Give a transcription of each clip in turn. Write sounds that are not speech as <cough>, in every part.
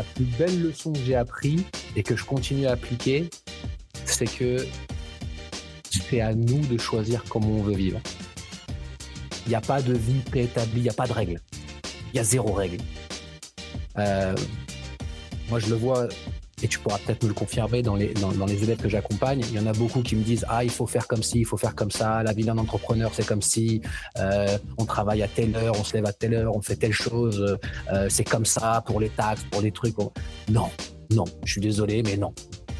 la plus belle leçon que j'ai appris et que je continue à appliquer, c'est que c'est à nous de choisir comment on veut vivre. Il n'y a pas de vie préétablie, il n'y a pas de règles. Il y a zéro règle. Euh, moi, je le vois, et tu pourras peut-être me le confirmer dans les, dans, les élèves que j'accompagne. Il y en a beaucoup qui me disent Ah, il faut faire comme ci, il faut faire comme ça. La vie d'un entrepreneur, c'est comme si euh, on travaille à telle heure, on se lève à telle heure, on fait telle chose. Euh, c'est comme ça pour les taxes, pour les trucs. Non, non, je suis désolé, mais non.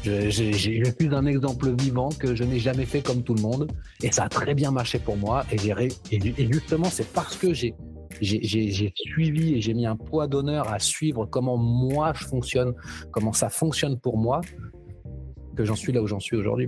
J'ai plus un exemple vivant que je n'ai jamais fait comme tout le monde et ça a très bien marché pour moi et justement c'est parce que j'ai j'ai suivi et j'ai mis un poids d'honneur à suivre comment moi je fonctionne, comment ça fonctionne pour moi, que j'en suis là où j'en suis aujourd'hui.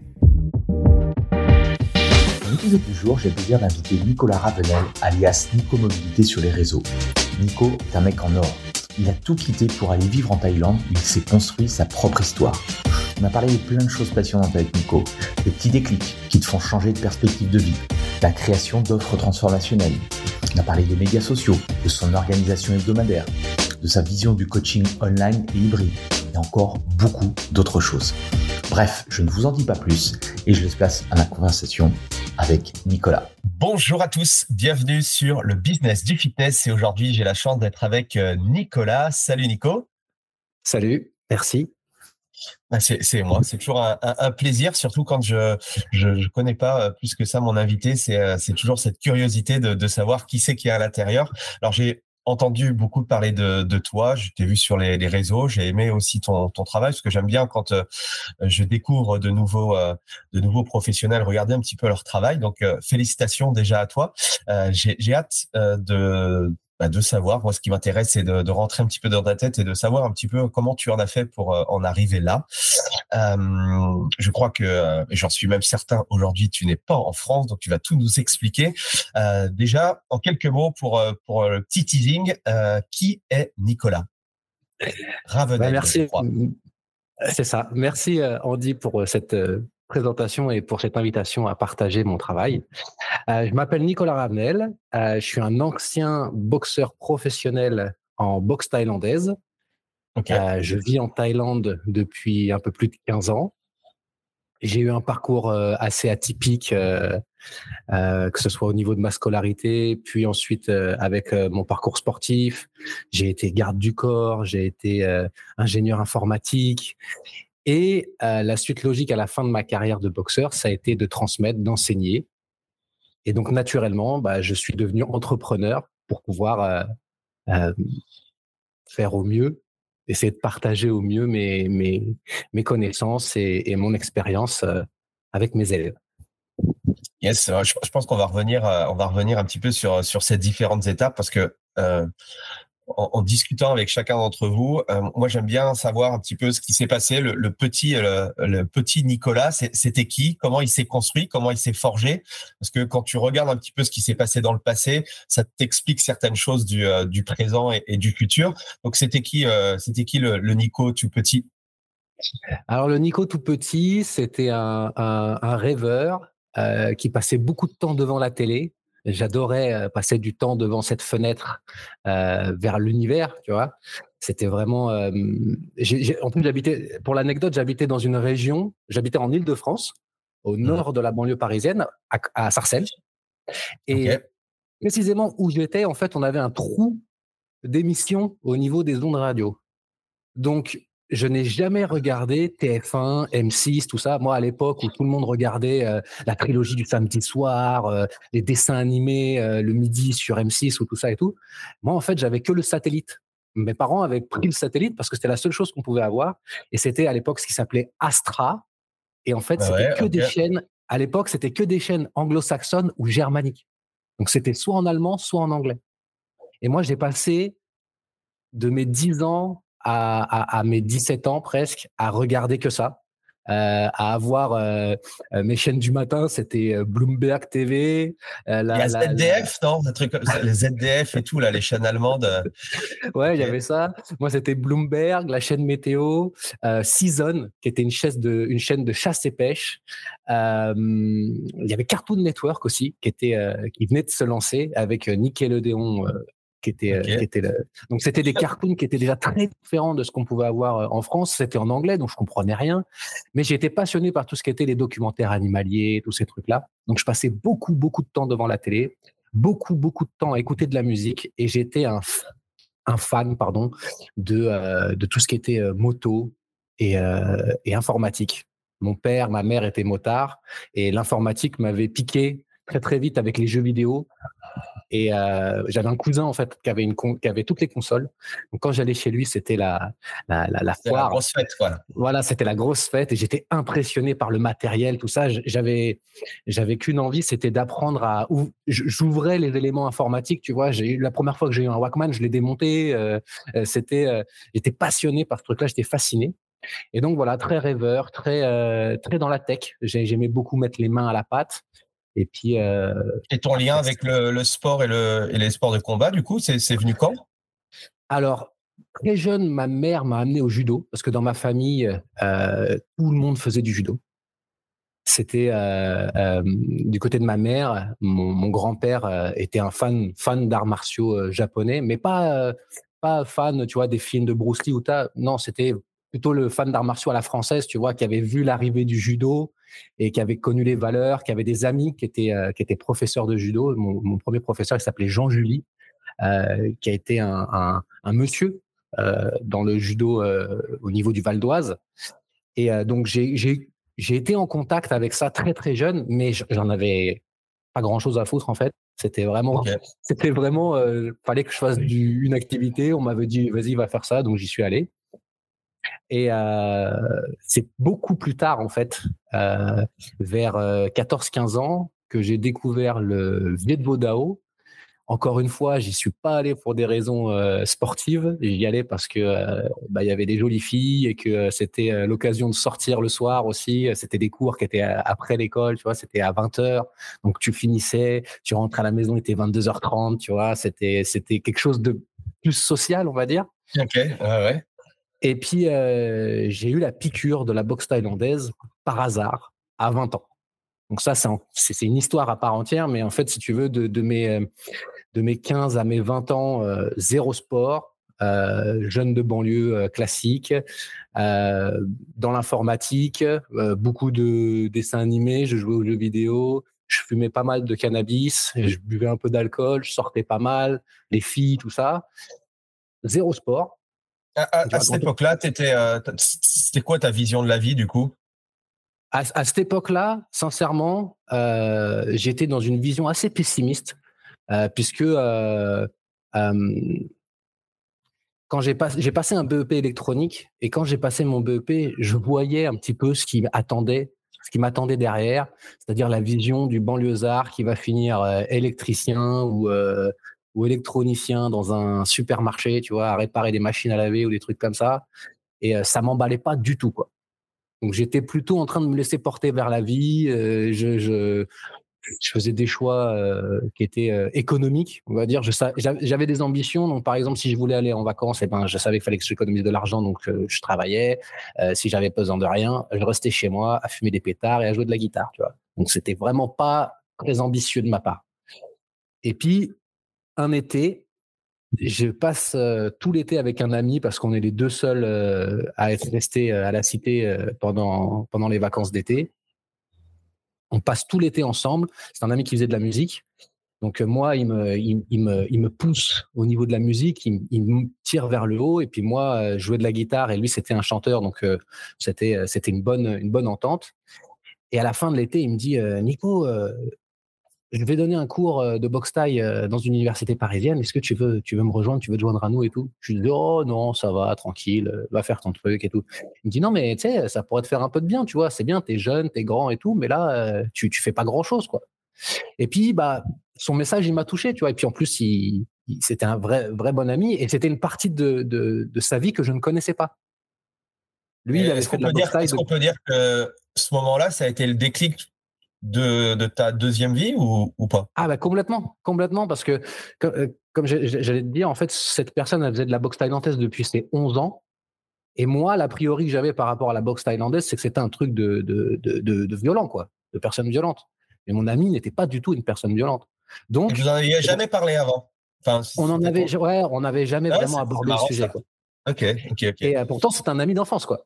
L'épisode du jour, j'ai le plaisir d'inviter Nicolas Ravenel, alias Nico Mobilité sur les réseaux. Nico est un mec en or. Il a tout quitté pour aller vivre en Thaïlande où il s'est construit sa propre histoire. On a parlé de plein de choses passionnantes avec Nico. Des petits déclics qui te font changer de perspective de vie. La création d'offres transformationnelles, on a parlé des médias sociaux, de son organisation hebdomadaire, de sa vision du coaching online et hybride, et encore beaucoup d'autres choses. Bref, je ne vous en dis pas plus et je laisse place à ma conversation avec Nicolas. Bonjour à tous, bienvenue sur le business du fitness et aujourd'hui j'ai la chance d'être avec euh, Nicolas. Salut Nico. Salut, merci. Bah, c'est moi, c'est toujours un, plaisir, surtout quand je je, connais pas euh, plus que ça mon invité. C'est euh, c'est toujours cette curiosité de, savoir qui c'est qui est à l'intérieur. Alors j'ai entendu beaucoup parler de, de toi, je t'ai vu sur les, réseaux, j'ai aimé aussi ton, ton travail parce que j'aime bien quand euh, je découvre de nouveaux de nouveaux professionnels, regarder un petit peu leur travail. Donc félicitations déjà à toi. j'ai hâte de bah, de savoir. Moi, ce qui m'intéresse, c'est de, rentrer un petit peu dans ta tête et de savoir un petit peu comment tu en as fait pour euh, en arriver là. Euh, je crois que, euh, j'en suis même certain, aujourd'hui, tu n'es pas en France, donc tu vas tout nous expliquer. déjà, en quelques mots pour, pour le petit teasing, qui est Nicolas? Ravenel. Bah, merci. C'est ça. Merci Andy pour cette présentation et pour cette invitation à partager mon travail. Euh, je m'appelle Nicolas Ravenel. Euh, je suis un ancien boxeur professionnel en boxe thaïlandaise. Euh, je vis en Thaïlande depuis un peu plus de 15 ans. J'ai eu un parcours assez atypique, que ce soit au niveau de ma scolarité, puis ensuite avec mon parcours sportif. J'ai été garde du corps, j'ai été ingénieur informatique et euh, la suite logique à la fin de ma carrière de boxeur, ça a été de transmettre, d'enseigner. Et donc, naturellement, bah, je suis devenu entrepreneur pour pouvoir euh, euh, faire au mieux, essayer de partager au mieux mes, mes, connaissances et, mon expérience avec mes élèves. Yes, je, pense qu'on va revenir, va revenir un petit peu sur sur ces différentes étapes parce que en, discutant avec chacun d'entre vous, euh, moi j'aime bien savoir un petit peu ce qui s'est passé. Le, petit, euh, petit Nicolas, c'était qui? Comment il s'est construit? Comment il s'est forgé? Parce que quand tu regardes un petit peu ce qui s'est passé dans le passé, ça t'explique certaines choses du, euh, présent et, du futur. Donc c'était qui C'était qui le, Nico tout petit? Alors le Nico tout petit, c'était un, rêveur qui passait beaucoup de temps devant la télé J'adorais euh, passer du temps devant cette fenêtre euh, vers l'univers, tu vois. C'était vraiment. Euh, en plus, j'habitais, pour l'anecdote, j'habitais dans une région, j'habitais en Île-de-France, au mmh nord de la banlieue parisienne, à, Sarcelles. Et précisément où j'étais, en fait, on avait un trou d'émission au niveau des ondes radio. Donc, je n'ai jamais regardé TF1, M6, tout ça. Moi, à l'époque où tout le monde regardait euh, la trilogie du samedi soir, euh, les dessins animés euh, le midi sur M6 ou tout ça et tout, moi, en fait, j'avais que le satellite. Mes parents avaient pris le satellite parce que c'était la seule chose qu'on pouvait avoir. Et c'était à l'époque ce qui s'appelait Astra. Et en fait, ah c'était que des chaînes. À l'époque, c'était que des chaînes anglo-saxonnes ou germaniques. Donc, c'était soit en allemand, soit en anglais. Et moi, j'ai passé de mes 10 ans à, mes 17 ans presque à regarder que ça. Euh, à avoir euh, euh, mes chaînes du matin, c'était Bloomberg TV. La, il y a ZDF, non Les ZDF et tout, là, les chaînes allemandes. <laughs> ouais, il y avait ça. Moi, c'était Bloomberg, la chaîne météo, Season, qui était une chaîne de, une chaîne de chasse et pêche. il y avait Cartoon Network aussi, qui, était, qui venait de se lancer avec Nickelodeon qui était, euh, qui était donc c'était des cartoons qui étaient déjà très différents de ce qu'on pouvait avoir euh, en France. C'était en anglais, donc je comprenais rien. Mais j'étais passionné par tout ce qui était les documentaires animaliers, tous ces trucs-là. Donc je passais beaucoup, beaucoup de temps devant la télé, beaucoup, beaucoup de temps à écouter de la musique, et j'étais un, un fan, pardon, de, euh, de tout ce qui était moto et, et informatique. Mon père, ma mère étaient motards, et l'informatique m'avait piqué très très vite avec les jeux vidéo. Et euh, j'avais un cousin en fait qui avait une qui avait toutes les consoles. Donc quand j'allais chez lui, c'était la la, la, foire. La grosse fête, voilà. Voilà, c'était la grosse fête et j'étais impressionné par le matériel, tout ça. J'avais j'avais qu'une envie, c'était d'apprendre à. J'ouvrais les éléments informatiques, tu vois. J'ai eu la première fois que j'ai eu un Walkman, je l'ai démonté. Euh, euh, c'était, j'étais passionné par ce truc-là, j'étais fasciné. Et donc voilà, très rêveur, très très dans la tech. J'aimais beaucoup mettre les mains à la pâte. Et puis. Euh, et ton lien avec le, sport et, le, et, les sports de combat, du coup, c'est venu quand? Alors, très jeune, ma mère m'a amené au judo parce que dans ma famille, euh, tout le monde faisait du judo. C'était euh, du côté de ma mère, mon, grand-père était un fan fan d'arts martiaux japonais, mais pas pas fan, tu vois, des films de Bruce Lee ou ta. Non, c'était plutôt le fan d'arts martiaux à la française, tu vois, qui avait vu l'arrivée du judo et qui avait connu les valeurs, qui avait des amis qui étaient, euh, qui étaient professeurs de judo. Mon, premier professeur, il s'appelait Jean Julie, euh, qui a été un, un, un monsieur euh, dans le judo au niveau du Val d'Oise. Et donc, j'ai été en contact avec ça très, très jeune, mais j'en avais pas grand chose à foutre en fait. C'était vraiment, c'était vraiment, fallait que je fasse du, une activité. On m'avait dit, vas-y, va faire ça, donc j'y suis allé. Et euh, c'est beaucoup plus tard, en fait, euh, vers 14-15 euh, ans, que j'ai découvert le Viet Dao. Encore une fois, j'y suis pas allé pour des raisons sportives. J'y allais parce que bah, il y avait des jolies filles et que c'était l'occasion de sortir le soir aussi. C'était des cours qui étaient après l'école, tu vois. C'était à 20 h donc tu finissais, tu rentrais à la maison, il était 22h30, tu vois. C'était c'était quelque chose de plus social, on va dire. Ok, ouais. Et puis, euh, j'ai eu la piqûre de la boxe thaïlandaise par hasard à 20 ans. Donc ça, c'est une histoire à part entière, mais en fait, si tu veux, de, mes, euh, de mes 15 à mes 20 ans, euh, zéro sport, euh, jeune de banlieue euh, classique, euh, dans l'informatique, beaucoup de dessins animés, je jouais aux jeux vidéo, je fumais pas mal de cannabis, je buvais un peu d'alcool, je sortais pas mal, les filles, tout ça. Zéro sport. À, cette époque-là, euh, c'était quoi ta vision de la vie du coup? À, cette époque-là, sincèrement, euh, j'étais dans une vision assez pessimiste, euh, puisque quand j'ai passé un BEP électronique et quand j'ai passé mon BEP, je voyais un petit peu ce qui m'attendait, ce qui m'attendait derrière, c'est-à-dire la vision du banlieusard qui va finir électricien ou ou électronicien dans un supermarché, tu vois, à réparer des machines à laver ou des trucs comme ça. Et euh, ça m'emballait pas du tout, quoi. Donc j'étais plutôt en train de me laisser porter vers la vie. Euh, je, faisais des choix euh, qui étaient euh, économiques, on va dire. J'avais des ambitions. Donc par exemple, si je voulais aller en vacances, eh ben, je savais qu'il fallait que j'économise de l'argent, donc je travaillais. si j'avais besoin de rien, je restais chez moi à fumer des pétards et à jouer de la guitare, tu vois. Donc c'était vraiment pas très ambitieux de ma part. Et puis un été, je passe euh, tout l'été avec un ami parce qu'on est les deux seuls euh, à être restés euh, à la cité pendant, pendant les vacances d'été. On passe tout l'été ensemble. C'est un ami qui faisait de la musique. Donc moi, il me, il, me, il me pousse au niveau de la musique, il, me tire vers le haut. Et puis moi, je jouais de la guitare et lui, c'était un chanteur, donc c'était, c'était une bonne, une bonne entente. Et à la fin de l'été, il me dit, Nico, je vais donner un cours de boxe taille dans une université parisienne. Est-ce que tu veux, tu veux me rejoindre, tu veux te joindre à nous et tout? Je lui dis oh non, ça va, tranquille, va faire ton truc et tout. Il me dit non mais tu sais, ça pourrait te faire un peu de bien, tu vois. C'est bien, t'es jeune, t'es grand et tout, mais là tu tu fais pas grand chose quoi. Et puis bah son message il m'a touché, tu vois. Et puis en plus il, c'était un vrai vrai bon ami et c'était une partie de, de, de sa vie que je ne connaissais pas. Lui, il avait fait de la boxe taille. Est-ce qu'on peut dire que ce moment-là, ça a été le déclic de, de ta deuxième vie ou, ou pas? Ah bah complètement, complètement, parce que comme, euh, j'allais te dire, en fait, cette personne, elle faisait de la boxe thaïlandaise depuis ses 11 ans. Et moi, l'a priori que j'avais par rapport à la boxe thaïlandaise, c'est que c'était un truc de, de, de, violent, quoi, de personne violente. Mais mon ami n'était pas du tout une personne violente. Donc, vous n'en aviez jamais parlé avant? Enfin, on en avait, ouais, on n'avait jamais vraiment abordé le sujet. Quoi. Ok, ok, ok. Et euh, pourtant, c'est un ami d'enfance, quoi.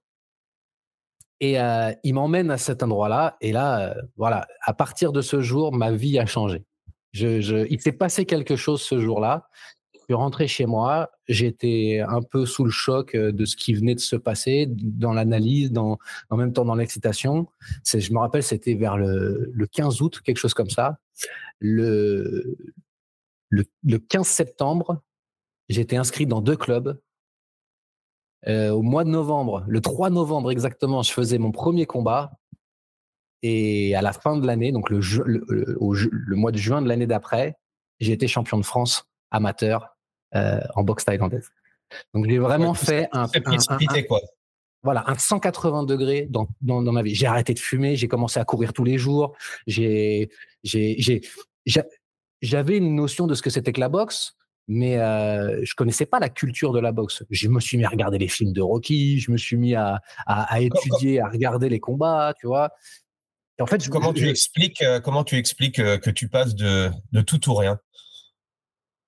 Et euh, il m'emmène à cet endroit-là. Et là, euh, voilà, à partir de ce jour, ma vie a changé. Il s'est passé quelque chose ce jour-là. Je suis rentré chez moi. J'étais un peu sous le choc euh, de ce qui venait de se passer, dans l'analyse, dans, en même temps dans l'excitation. Je me rappelle, c'était vers le, le 15 août, quelque chose comme ça. Le 15 septembre, j'étais inscrit dans deux clubs euh, au mois de novembre, le 3 novembre exactement, je faisais mon premier combat. Et à la fin de l'année, donc le, le, mois de juin de l'année d'après, j'ai été champion de France amateur euh, en boxe thaïlandaise. Donc j'ai vraiment fait un, quoi. Voilà, un 180 degrés dans, dans, dans ma vie. J'ai arrêté de fumer, j'ai commencé à courir tous les jours. J'ai, j'ai, j'avais une notion de ce que c'était que la boxe, mais euh, je connaissais pas la culture de la boxe. Je me suis mis à regarder les films de Rocky, je me suis mis à, à, étudier, à regarder les combats, tu vois. Et en fait, comment, tu expliques, euh, comment tu expliques euh, que tu passes de, de tout ou rien?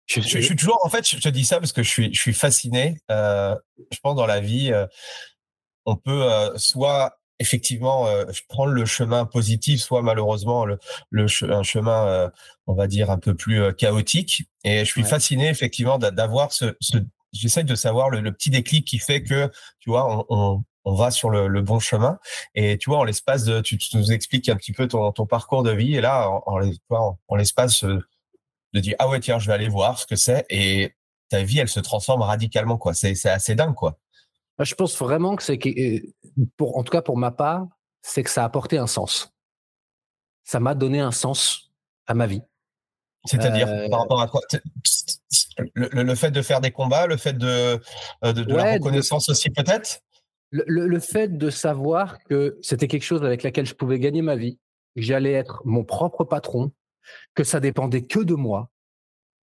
Je, je, suis toujours, en fait, je te dis ça parce que je suis, je suis fasciné. Euh, je pense dans la vie, euh, on peut soit effectivement euh, prendre le chemin positif, soit malheureusement le, le un chemin, euh, on va dire, un peu plus euh, chaotique. Et je suis fasciné effectivement d'avoir ce, ce j'essaie de savoir le, petit déclic qui fait que, tu vois, on, on, on va sur le, le, bon chemin. Et tu vois, en l'espace de, tu, nous expliques un petit peu ton, ton parcours de vie. Et là, en, en, en l'espace de dire, ah ouais, tiens, je vais aller voir ce que c'est. Et ta vie, elle se transforme radicalement, quoi. C'est assez dingue, quoi. Je pense vraiment que c'est que, pour, en tout cas pour ma part, c'est que ça a apporté un sens. Ça m'a donné un sens à ma vie. C'est-à-dire euh, par rapport à quoi le, fait de faire des combats, le fait de, euh, de, la reconnaissance aussi peut-être? Le, le, fait de savoir que c'était quelque chose avec laquelle je pouvais gagner ma vie, que j'allais être mon propre patron, que ça dépendait que de moi.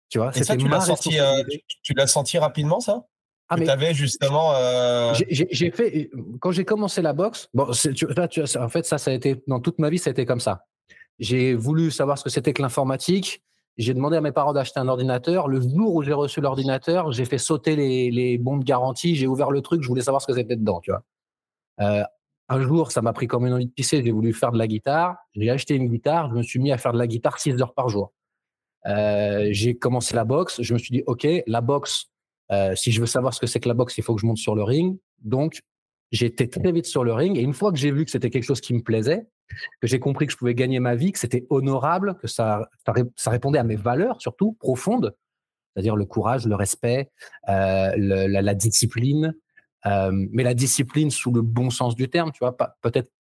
Tu vois, Et ça, tu l'as senti, euh, tu l'as senti rapidement, ça? Ah, tu avais justement. Euh... J'ai fait quand j'ai commencé la boxe. Bon, tu, là, tu, en fait, ça, ça a été dans toute ma vie, ça a été comme ça. J'ai voulu savoir ce que c'était que l'informatique. J'ai demandé à mes parents d'acheter un ordinateur. Le jour où j'ai reçu l'ordinateur, j'ai fait sauter les, les bons de garantie. J'ai ouvert le truc. Je voulais savoir ce que c'était dedans, tu vois. Euh, un jour, ça m'a pris comme une envie de pisser. J'ai voulu faire de la guitare. J'ai acheté une guitare. Je me suis mis à faire de la guitare 6 heures par jour. Euh, j'ai commencé la boxe. Je me suis dit, OK, la boxe, euh, si je veux savoir ce que c'est que la boxe, il faut que je monte sur le ring. Donc, j'étais très vite sur le ring. Et une fois que j'ai vu que c'était quelque chose qui me plaisait, que j'ai compris que je pouvais gagner ma vie, que c'était honorable, que ça, ça, répondait à mes valeurs surtout profondes, c'est-à-dire le courage, le respect, euh, la, la, discipline, euh, mais la discipline sous le bon sens du terme, tu vois, peut-être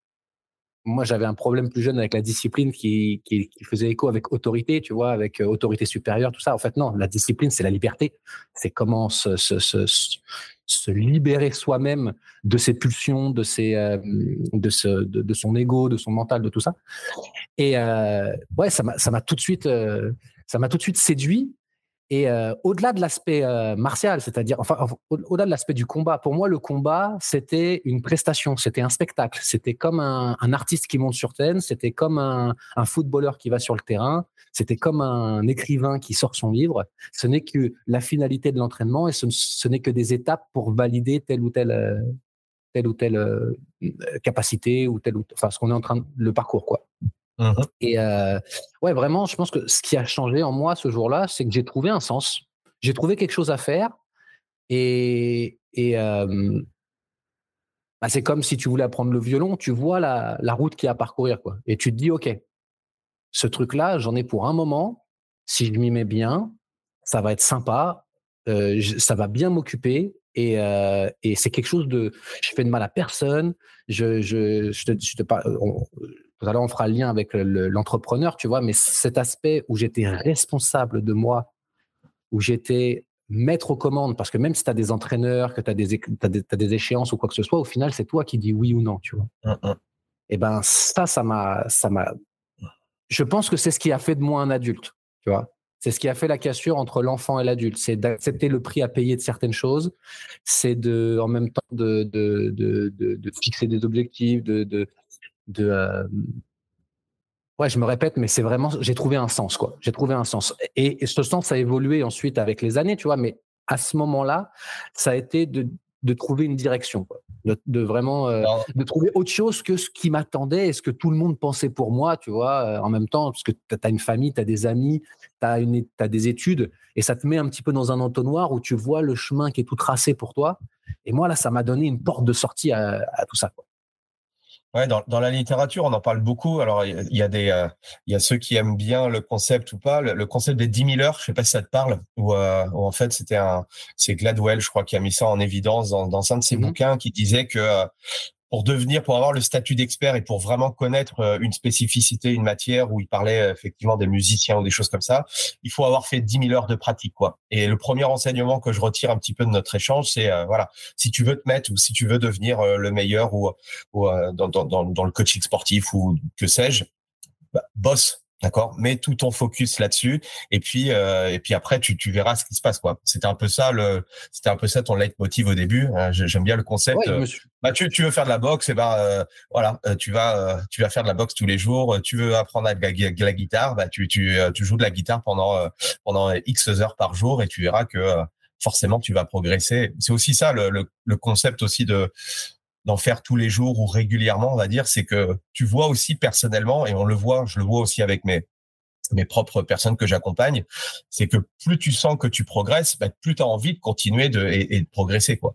moi, j'avais un problème plus jeune avec la discipline qui, faisait écho avec autorité, tu vois, avec euh, autorité supérieure, tout ça. En fait, non, la discipline, c'est la liberté. C'est comment se, libérer soi-même de ses pulsions, de, ses, euh, de, son ego, de son mental, de tout ça. Et euh, ouais, ça m'a tout de euh, ça m'a tout de suite séduit. Et euh, au-delà de l'aspect euh, martial, c'est-à-dire, enfin, au-delà de l'aspect du combat, pour moi, le combat, c'était une prestation, c'était un spectacle, c'était comme un, artiste qui monte sur scène, c'était comme un, footballeur qui va sur le terrain, c'était comme un écrivain qui sort son livre. Ce n'est que la finalité de l'entraînement et ce, n'est que des étapes pour valider telle ou telle, euh, telle ou telle capacité ou telle ou, enfin, ce qu'on est en train de, le parcours, quoi. Mmh et ouais, vraiment, je pense que ce qui a changé en moi ce jour-là, c'est que j'ai trouvé un sens. J'ai trouvé quelque chose à faire. Et, et bah, c'est comme si tu voulais apprendre le violon, tu vois la, la route qu'il y a à parcourir. Quoi. Et tu te dis, OK, ce truc-là, j'en ai pour un moment. Si je m'y mets bien, ça va être sympa. ça va bien m'occuper. Et, et c'est quelque chose de. Je fais de mal à personne. Je, je, te parle, tout à l'heure, on fera le lien avec l'entrepreneur, tu vois, mais cet aspect où j'étais responsable de moi, où j'étais maître aux commandes, parce que même si tu as des entraîneurs, que tu as, as, des échéances ou quoi que ce soit, au final, c'est toi qui dis oui ou non, tu vois. Mmh, mmh. Et eh ben ça, ça m'a, ça m'a. Je pense que c'est ce qui a fait de moi un adulte, tu vois. C'est ce qui a fait la cassure entre l'enfant et l'adulte. C'est d'accepter le prix à payer de certaines choses. C'est de, en même temps, de, de, de, de fixer des objectifs, de, de, euh, ouais je me répète mais c'est vraiment j'ai trouvé un sens quoi j'ai trouvé un sens et, ce sens a évolué ensuite avec les années tu vois mais à ce moment-là ça a été de, de trouver une direction quoi. De, vraiment euh, de trouver autre chose que ce qui m'attendait et ce que tout le monde pensait pour moi tu vois euh, en même temps parce que tu as une famille tu as des amis tu as des études et ça te met un petit peu dans un entonnoir où tu vois le chemin qui est tout tracé pour toi et moi là ça m'a donné une porte de sortie à, à tout ça quoi. Ouais, dans, dans, la littérature, on en parle beaucoup. Alors, il y, a des, euh, il y a ceux qui aiment bien le concept ou pas. Le, concept des 10 000 heures, je sais pas si ça te parle, ou euh, en fait, c'était un, c'est Gladwell, je crois, qui a mis ça en évidence dans, dans un de ses mmh bouquins, qui disait que euh, pour devenir, pour avoir le statut d'expert et pour vraiment connaître euh, une spécificité, une matière où il parlait euh, effectivement des musiciens ou des choses comme ça, il faut avoir fait 10 000 heures de pratique, quoi. Et le premier enseignement que je retire un petit peu de notre échange, c'est euh, voilà, si tu veux te mettre ou si tu veux devenir le meilleur ou, ou dans, dans, dans, dans, le coaching sportif ou que sais-je, bah, bosse D'accord, mets tout ton focus là-dessus et puis euh, et puis après tu, tu verras ce qui se passe quoi. C'était un peu ça le c'était un peu ça ton leitmotiv au début. Hein. J'aime bien le concept. Euh, bah tu, tu veux faire de la boxe et ben euh, voilà tu vas tu vas faire de la boxe tous les jours. Tu veux apprendre à la, la guitare, bah tu tu tu joues de la guitare pendant pendant x heures par jour et tu verras que forcément tu vas progresser. C'est aussi ça le, le, le concept aussi de d'en faire tous les jours ou régulièrement, on va dire, c'est que tu vois aussi personnellement, et on le voit, je le vois aussi avec mes mes propres personnes que j'accompagne, c'est que plus tu sens que tu progresses, bah, plus tu as envie de continuer et, de progresser. quoi.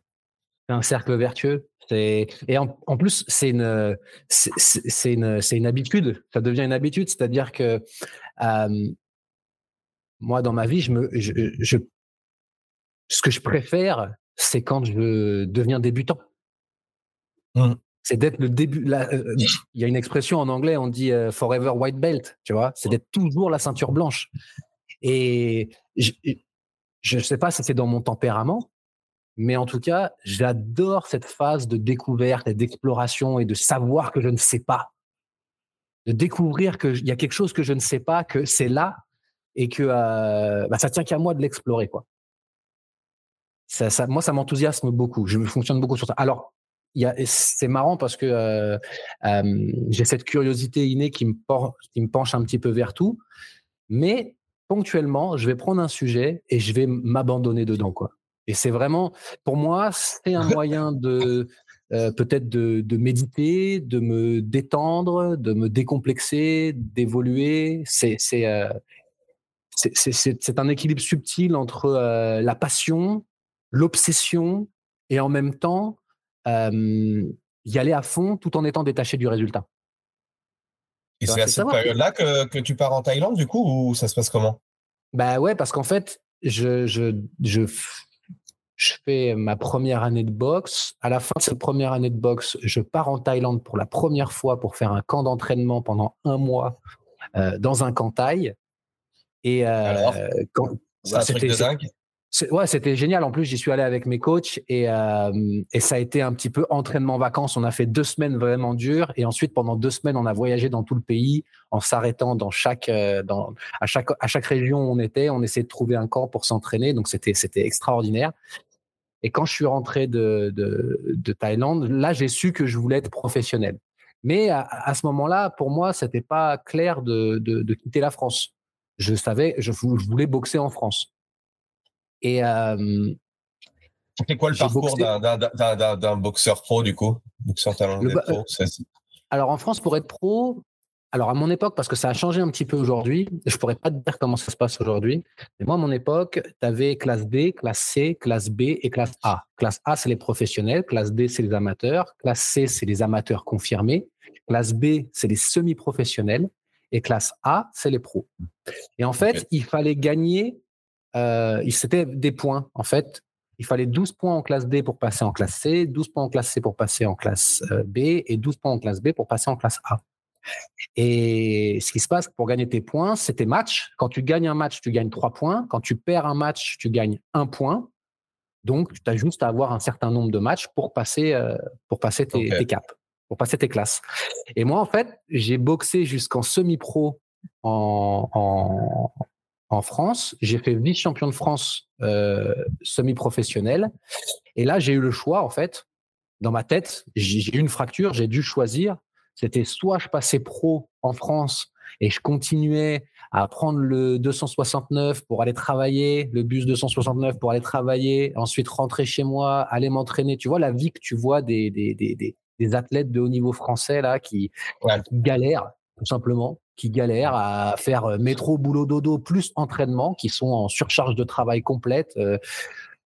C'est un cercle vertueux. Et en, en plus, c'est une, c'est une, une habitude. Ça devient une habitude. C'est-à-dire que euh, moi, dans ma vie, je me, je, je, ce que je préfère, c'est quand je deviens débutant. Mmh. C'est d'être le début. Euh, euh, il y a une expression en anglais, on dit euh, forever white belt, tu vois? C'est d'être toujours la ceinture blanche. Et je ne sais pas si c'est dans mon tempérament, mais en tout cas, j'adore cette phase de découverte et d'exploration et de savoir que je ne sais pas. De découvrir qu'il y a quelque chose que je ne sais pas, que c'est là et que bah, ça tient qu'à moi de l'explorer. quoi. Ça, moi, ça m'enthousiasme beaucoup. Je me fonctionne beaucoup sur ça. Alors, c'est marrant parce que euh, euh, j'ai cette curiosité innée qui me, qui me penche un petit peu vers tout, mais ponctuellement, je vais prendre un sujet et je vais m'abandonner dedans, quoi. Et c'est vraiment, pour moi, c'est un moyen de euh, peut-être de, méditer, de me détendre, de me décomplexer, d'évoluer. C'est un équilibre subtil entre la passion, l'obsession et en même temps y aller à fond tout en étant détaché du résultat. Et c'est à cette période-là que, que, tu pars en Thaïlande, du coup, ou ça se passe comment? Bah ouais, parce qu'en fait, je, je, je, je, fais ma première année de boxe. À la fin de cette première année de boxe, je pars en Thaïlande pour la première fois pour faire un camp d'entraînement pendant un mois euh, dans un camp thaï. Et euh, Alors, quand, bah, un truc de dingue Ouais, c'était génial. En plus, j'y suis allé avec mes coachs et, euh, et ça a été un petit peu entraînement vacances. On a fait deux semaines vraiment dures et ensuite pendant deux semaines, on a voyagé dans tout le pays en s'arrêtant dans chaque, euh, dans, à chaque, à chaque région où on était. On essayait de trouver un camp pour s'entraîner. Donc c'était, c'était extraordinaire. Et quand je suis rentré de, de, de Thaïlande, là, j'ai su que je voulais être professionnel. Mais à, à ce moment-là, pour moi, c'était pas clair de, de, de quitter la France. Je savais, je, je voulais boxer en France. Et c'est quoi le parcours d'un boxeur pro du coup? Boxeur talent pro Alors en France, pour être pro, alors à mon époque, parce que ça a changé un petit peu aujourd'hui, je pourrais pas te dire comment ça se passe aujourd'hui, mais moi à mon époque, tu avais classe D, classe C, classe B et classe A. Classe A, c'est les professionnels, classe D, c'est les amateurs, classe C, c'est les amateurs confirmés, classe B, c'est les semi-professionnels, et classe A, c'est les pros. Et en fait, il fallait gagner, euh, c'était des points. En fait, il fallait 12 points en classe D pour passer en classe C, 12 points en classe C pour passer en classe euh, B et 12 points en classe B pour passer en classe A. Et ce qui se passe pour gagner tes points, c'est tes matchs. Quand tu gagnes un match, tu gagnes trois points. Quand tu perds un match, tu gagnes un point. Donc, tu as juste à avoir un certain nombre de matchs pour passer, euh, pour passer tes, caps, pour passer tes classes. Et moi, en fait, j'ai boxé jusqu'en semi-pro en, en, France. J'ai fait vice-champion de France euh, semi-professionnel. Et là, j'ai eu le choix, en fait. Dans ma tête, j'ai eu une fracture, j'ai dû choisir c'était soit je passais pro en France et je continuais à prendre le 269 pour aller travailler, le bus 269 pour aller travailler, ensuite rentrer chez moi, aller m'entraîner. Tu vois la vie que tu vois des, des, des, des athlètes de haut niveau français là qui, galèrent tout simplement, qui galèrent à faire euh, métro, boulot, dodo plus entraînement, qui sont en surcharge de travail complète. Euh,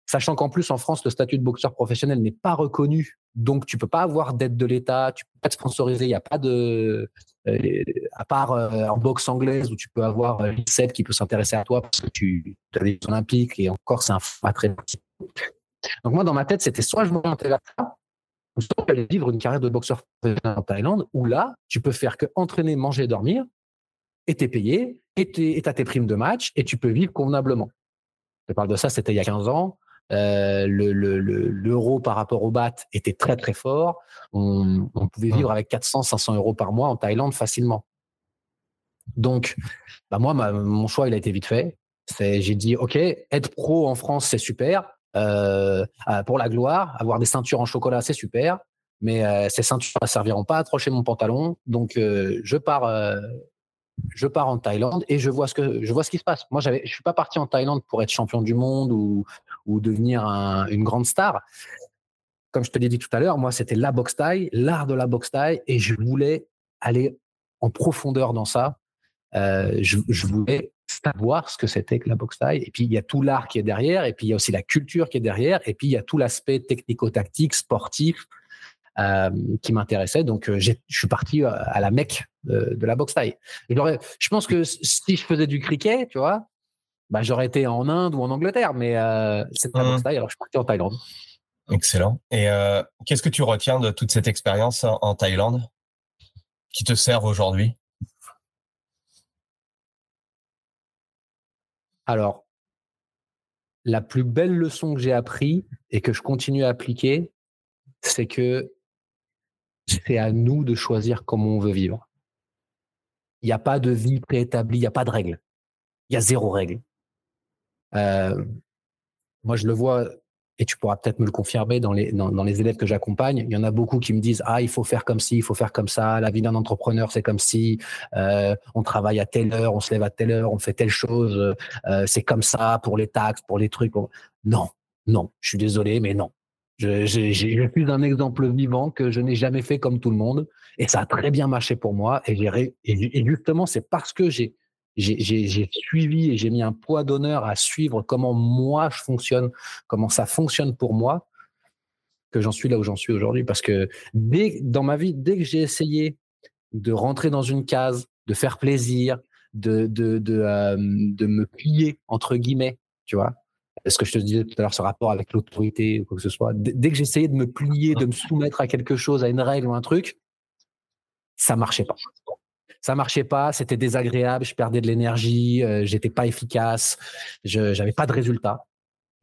Sachant qu'en plus, en France, le statut de boxeur professionnel n'est pas reconnu. Donc, tu peux pas avoir d'aide de l'État, tu peux pas te sponsoriser. Il n'y a pas de. Euh, à part euh, en boxe anglaise où tu peux avoir l'ICEP qui peut s'intéresser à toi parce que tu as des olympiques et encore, c'est un format très. Donc, moi, dans ma tête, c'était soit je montais là, soit j'allais vivre une carrière de boxeur en Thaïlande où là, tu peux faire que entraîner, manger, dormir et t'es payé et tu as tes primes de match et tu peux vivre convenablement. Je parle de ça, c'était il y a 15 ans. Euh, l'euro par rapport au bat était très très fort. On, pouvait vivre avec 400, 500 euros par mois en Thaïlande facilement. Donc, bah moi, mon choix, il a été vite fait. J'ai dit, OK, être pro en France, c'est super. Euh, euh, pour la gloire, avoir des ceintures en chocolat, c'est super. Mais ces ceintures ne serviront pas à accrocher mon pantalon. Donc, je pars je pars en Thaïlande et je vois ce que je vois ce qui se passe. Moi, j'avais, je suis pas parti en Thaïlande pour être champion du monde ou, devenir une grande star. Comme je te l'ai dit tout à l'heure, moi, c'était la boxe thaï, l'art de la boxe thaï, et je voulais aller en profondeur dans ça. Euh, je, voulais savoir ce que c'était que la boxe thaï. Et puis, il y a tout l'art qui est derrière, et puis il y a aussi la culture qui est derrière, et puis il y a tout l'aspect technico-tactique, sportif, euh, qui m'intéressait. Donc, euh, je suis parti à la Mecque de, la boxe thaï. Je pense que si je faisais du cricket, tu vois, bah, j'aurais été en Inde ou en Angleterre, mais euh, c'est pas la boxe mmh. thaï, alors je suis parti en Thaïlande. Excellent. Et euh, qu'est-ce que tu retiens de toute cette expérience en, Thaïlande qui te sert aujourd'hui? Alors, la plus belle leçon que j'ai appris et que je continue à appliquer, c'est que c'est à nous de choisir comment on veut vivre. Il n'y a pas de vie préétablie, il n'y a pas de règles. Il y a zéro règle. Euh, moi, je le vois, et tu pourras peut-être me le confirmer dans les, dans, les élèves que j'accompagne. Il y en a beaucoup qui me disent Ah, il faut faire comme ci, il faut faire comme ça. La vie d'un entrepreneur, c'est comme si euh, on travaille à telle heure, on se lève à telle heure, on fait telle chose. Euh, c'est comme ça pour les taxes, pour les trucs. Non, non, je suis désolé, mais non. Je, suis un exemple vivant que je n'ai jamais fait comme tout le monde et ça a très bien marché pour moi. Et justement, c'est parce que j'ai j'ai suivi et j'ai mis un poids d'honneur à suivre comment moi je fonctionne, comment ça fonctionne pour moi, que j'en suis là où j'en suis aujourd'hui. Parce que dès, dans ma vie, dès que j'ai essayé de rentrer dans une case, de faire plaisir, de, de, de, euh, de me plier, entre guillemets, tu vois, ce que je te disais tout à l'heure, ce rapport avec l'autorité ou quoi que ce soit, dès que j'essayais de me plier, de me soumettre à quelque chose, à une règle ou un truc, ça marchait pas. Ça marchait pas, c'était désagréable, je perdais de l'énergie, euh, j'étais pas efficace, je n'avais pas de résultat.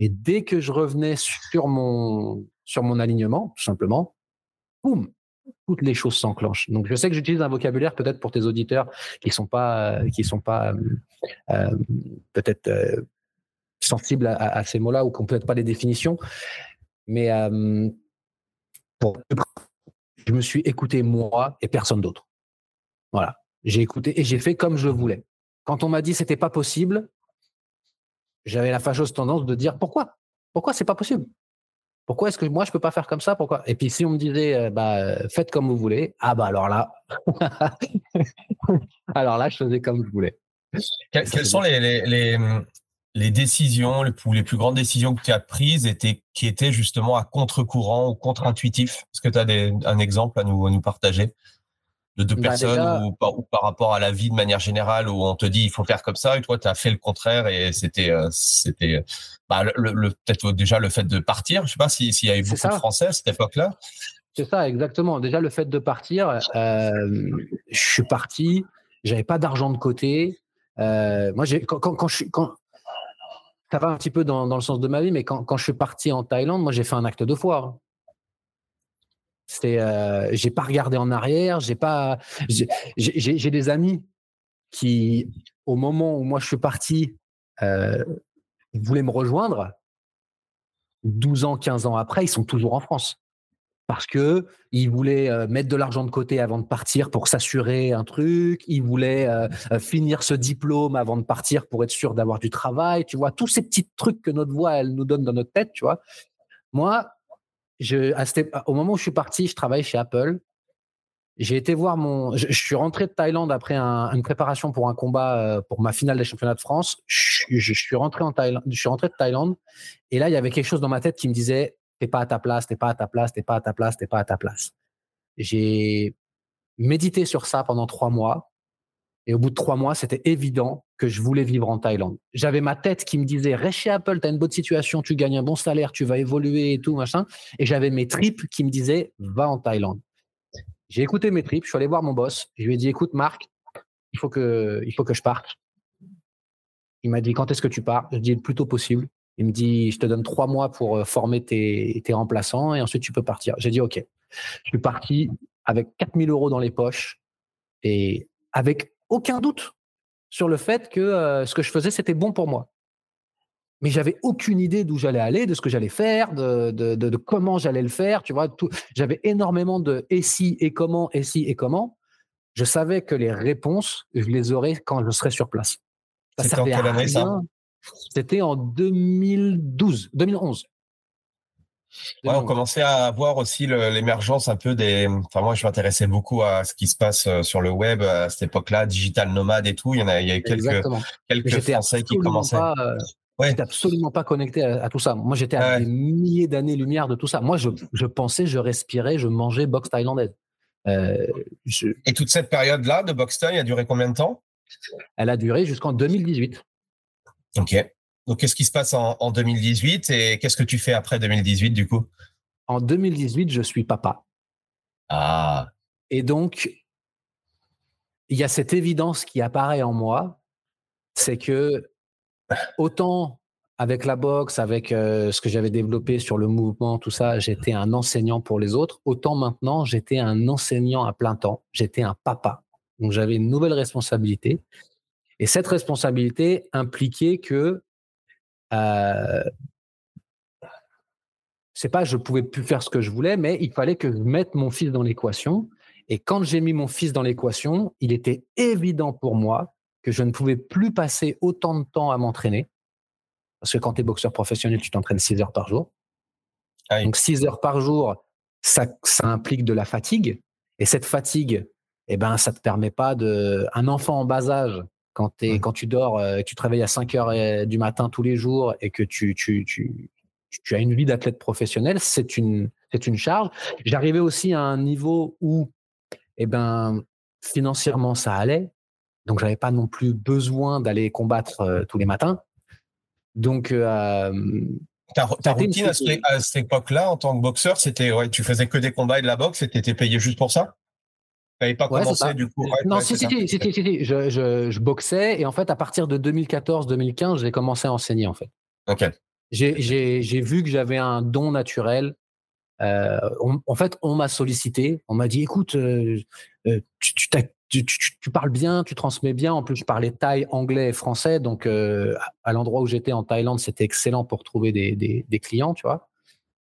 Et dès que je revenais sur mon sur mon alignement, tout simplement, boum, toutes les choses s'enclenchent. Donc je sais que j'utilise un vocabulaire peut-être pour tes auditeurs qui sont pas qui sont pas euh, peut-être euh, sensibles à, ces mots-là ou qui n'ont peut-être pas les définitions. Mais euh, je me suis écouté moi et personne d'autre. Voilà. J'ai écouté et j'ai fait comme je voulais. Quand on m'a dit c'était pas possible, j'avais la fâcheuse tendance de dire pourquoi? Pourquoi c'est pas possible? Pourquoi est-ce que moi je peux pas faire comme ça? Pourquoi? Et puis si on me disait bah faites comme vous voulez, ah bah alors là, <laughs> alors là je faisais comme je voulais. quelles sont les, les, les, décisions ou les plus grandes décisions que tu as prises étaient, qui étaient justement à contre-courant ou contre-intuitif? Est-ce que tu as un exemple à nous, à nous partager? De deux bah, personnes ou, par, rapport à la vie de manière générale où on te dit il faut faire comme ça et toi tu as fait le contraire et c'était euh, c'était bah, le, peut-être déjà le fait de partir. Je sais pas s'il y avait beaucoup de français à cette époque-là. C'est ça exactement. Déjà le fait de partir euh, je suis parti j'avais pas d'argent de côté. Euh, moi j'ai quand, quand, je suis quand ça va un petit peu dans, dans, le sens de ma vie mais quand, quand je suis parti en Thaïlande moi j'ai fait un acte de foi c'est, euh, j'ai pas regardé en arrière, j'ai pas, j'ai des amis qui, au moment où moi je suis parti, euh, voulaient me rejoindre. 12 ans, 15 ans après, ils sont toujours en France parce que ils voulaient euh, mettre de l'argent de côté avant de partir pour s'assurer un truc, ils voulaient euh, finir ce diplôme avant de partir pour être sûr d'avoir du travail, tu vois, tous ces petits trucs que notre voix elle nous donne dans notre tête, tu vois. Moi, au moment où je suis parti, je travaillais chez Apple. J'ai été voir mon. Je, suis rentré de Thaïlande après une préparation pour un combat euh, pour ma finale des championnats de France. Je, suis rentré en Thaïlande. Je suis rentré de Thaïlande et là il y avait quelque chose dans ma tête qui me disait t'es pas à ta place, t'es pas à ta place, t'es pas à ta place, t'es pas à ta place. J'ai médité sur ça pendant trois mois et au bout de trois mois, c'était évident que je voulais vivre en Thaïlande. J'avais ma tête qui me disait, reste chez Apple, tu as une bonne situation, tu gagnes un bon salaire, tu vas évoluer et tout, machin. Et j'avais mes tripes qui me disaient, va en Thaïlande. J'ai écouté mes tripes, je suis allé voir mon boss. Je lui ai dit, écoute, Marc, il faut que, il faut que je parte. Il m'a dit, quand est-ce que tu pars? Je lui ai dit, le plus tôt possible. Il me dit, je te donne trois mois pour euh, former tes, tes remplaçants et ensuite tu peux partir. J'ai dit, OK. Je suis parti avec 4000 euros dans les poches et avec aucun doute sur le fait que euh, ce que je faisais, c'était bon pour moi. Mais j'avais aucune idée d'où j'allais aller, de ce que j'allais faire, de, de, comment j'allais le faire. Tu vois, j'avais énormément de et si et comment, et si et comment. Je savais que les réponses, je les aurais quand je serais sur place. C'était en quelle année ça? C'était en 2012, 2011 on commençait à voir aussi l'émergence un peu des. Enfin, moi, je m'intéressais beaucoup à ce qui se passe euh, sur le web à cette époque-là, digital nomade et tout. Il y en a, il y a quelques, quelques Français qui commençaient. Euh, j'étais absolument pas connecté à, tout ça. Moi, j'étais à des milliers d'années-lumière de tout ça. Moi, je, je, pensais, je respirais, je mangeais boxe thaïlandaise. Euh, et toute cette période-là de boxe thaï a duré combien de temps? Elle a duré jusqu'en 2018. Ok. Donc, qu'est-ce qui se passe en, 2018 et qu'est-ce que tu fais après 2018 du coup? En 2018, je suis papa. Ah. Et donc, il y a cette évidence qui apparaît en moi, c'est que autant avec la boxe, avec euh, ce que j'avais développé sur le mouvement, tout ça, j'étais un enseignant pour les autres, autant maintenant, j'étais un enseignant à plein temps, j'étais un papa. Donc j'avais une nouvelle responsabilité. Et cette responsabilité impliquait que euh, c'est pas je pouvais plus faire ce que je voulais, mais il fallait que je mette mon fils dans l'équation. Et quand j'ai mis mon fils dans l'équation, il était évident pour moi que je ne pouvais plus passer autant de temps à m'entraîner. Parce que quand tu es boxeur professionnel, tu t'entraînes 6 heures par jour. Ah Donc 6 heures par jour, ça, ça, implique de la fatigue. Et cette fatigue, eh ben, ça ne te permet pas de. Un enfant en bas âge quand, quand tu dors, euh, tu te réveilles à 5 heures euh, du matin tous les jours et que tu, tu, tu, tu as une vie d'athlète professionnel, c'est une, c'est une charge. J'arrivais aussi à un niveau où, eh ben, financièrement, ça allait. Donc, j'avais pas non plus besoin d'aller combattre euh, tous les matins. Donc, ta, routine à, cette époque-là, en tant que boxeur, c'était, ouais, tu faisais que des combats et de la boxe et tu étais payé juste pour ça? N'avais pas commencé du coup. non, si, si, si, je, je, je, boxais et en fait, à partir de 2014-2015, j'ai commencé à enseigner en fait. Ok. J'ai vu que j'avais un don naturel. Euh, en fait, on m'a sollicité, on m'a dit écoute, euh, euh, tu, tu, tu, tu, parles bien, tu transmets bien. En plus, je parlais thaï, anglais et français. Donc, à l'endroit où j'étais en Thaïlande, c'était excellent pour trouver des, des, des, clients, tu vois.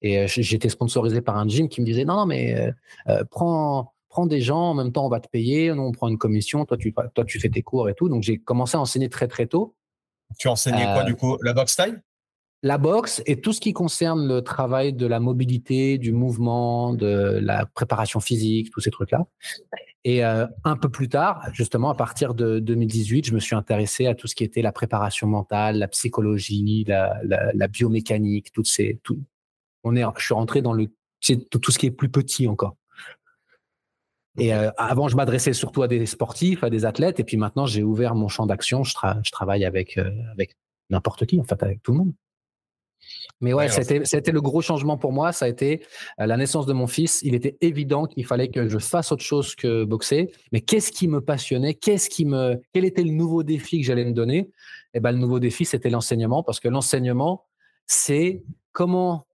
Et j'étais sponsorisé par un gym qui me disait non, mais prends prends des gens, en même temps, on va te payer, nous, on prend une commission, toi, tu, toi, tu fais tes cours et tout. Donc, j'ai commencé à enseigner très, très tôt. Tu enseignais quoi, du coup? La boxe taille la boxe et tout ce qui concerne le travail de la mobilité, du mouvement, de la préparation physique, tous ces trucs-là. Et euh, un peu plus tard, justement, à partir de 2018, je me suis intéressé à tout ce qui était la préparation mentale, la psychologie, la, biomécanique, toutes ces. Tout, on est, je suis rentré dans le tout, tout ce qui est plus petit encore. Et euh, avant, je m'adressais surtout à des sportifs, à des athlètes, et puis maintenant, j'ai ouvert mon champ d'action. Je, je, travaille avec euh, avec n'importe qui, en fait, avec tout le monde. Mais ouais, c'était le gros changement pour moi. Ça a été euh, la naissance de mon fils. Il était évident qu'il fallait que je fasse autre chose que boxer. Mais qu'est-ce qui me passionnait? Qu'est-ce qui me Quel était le nouveau défi que j'allais me donner? Eh ben, le nouveau défi, c'était l'enseignement, parce que l'enseignement, c'est comment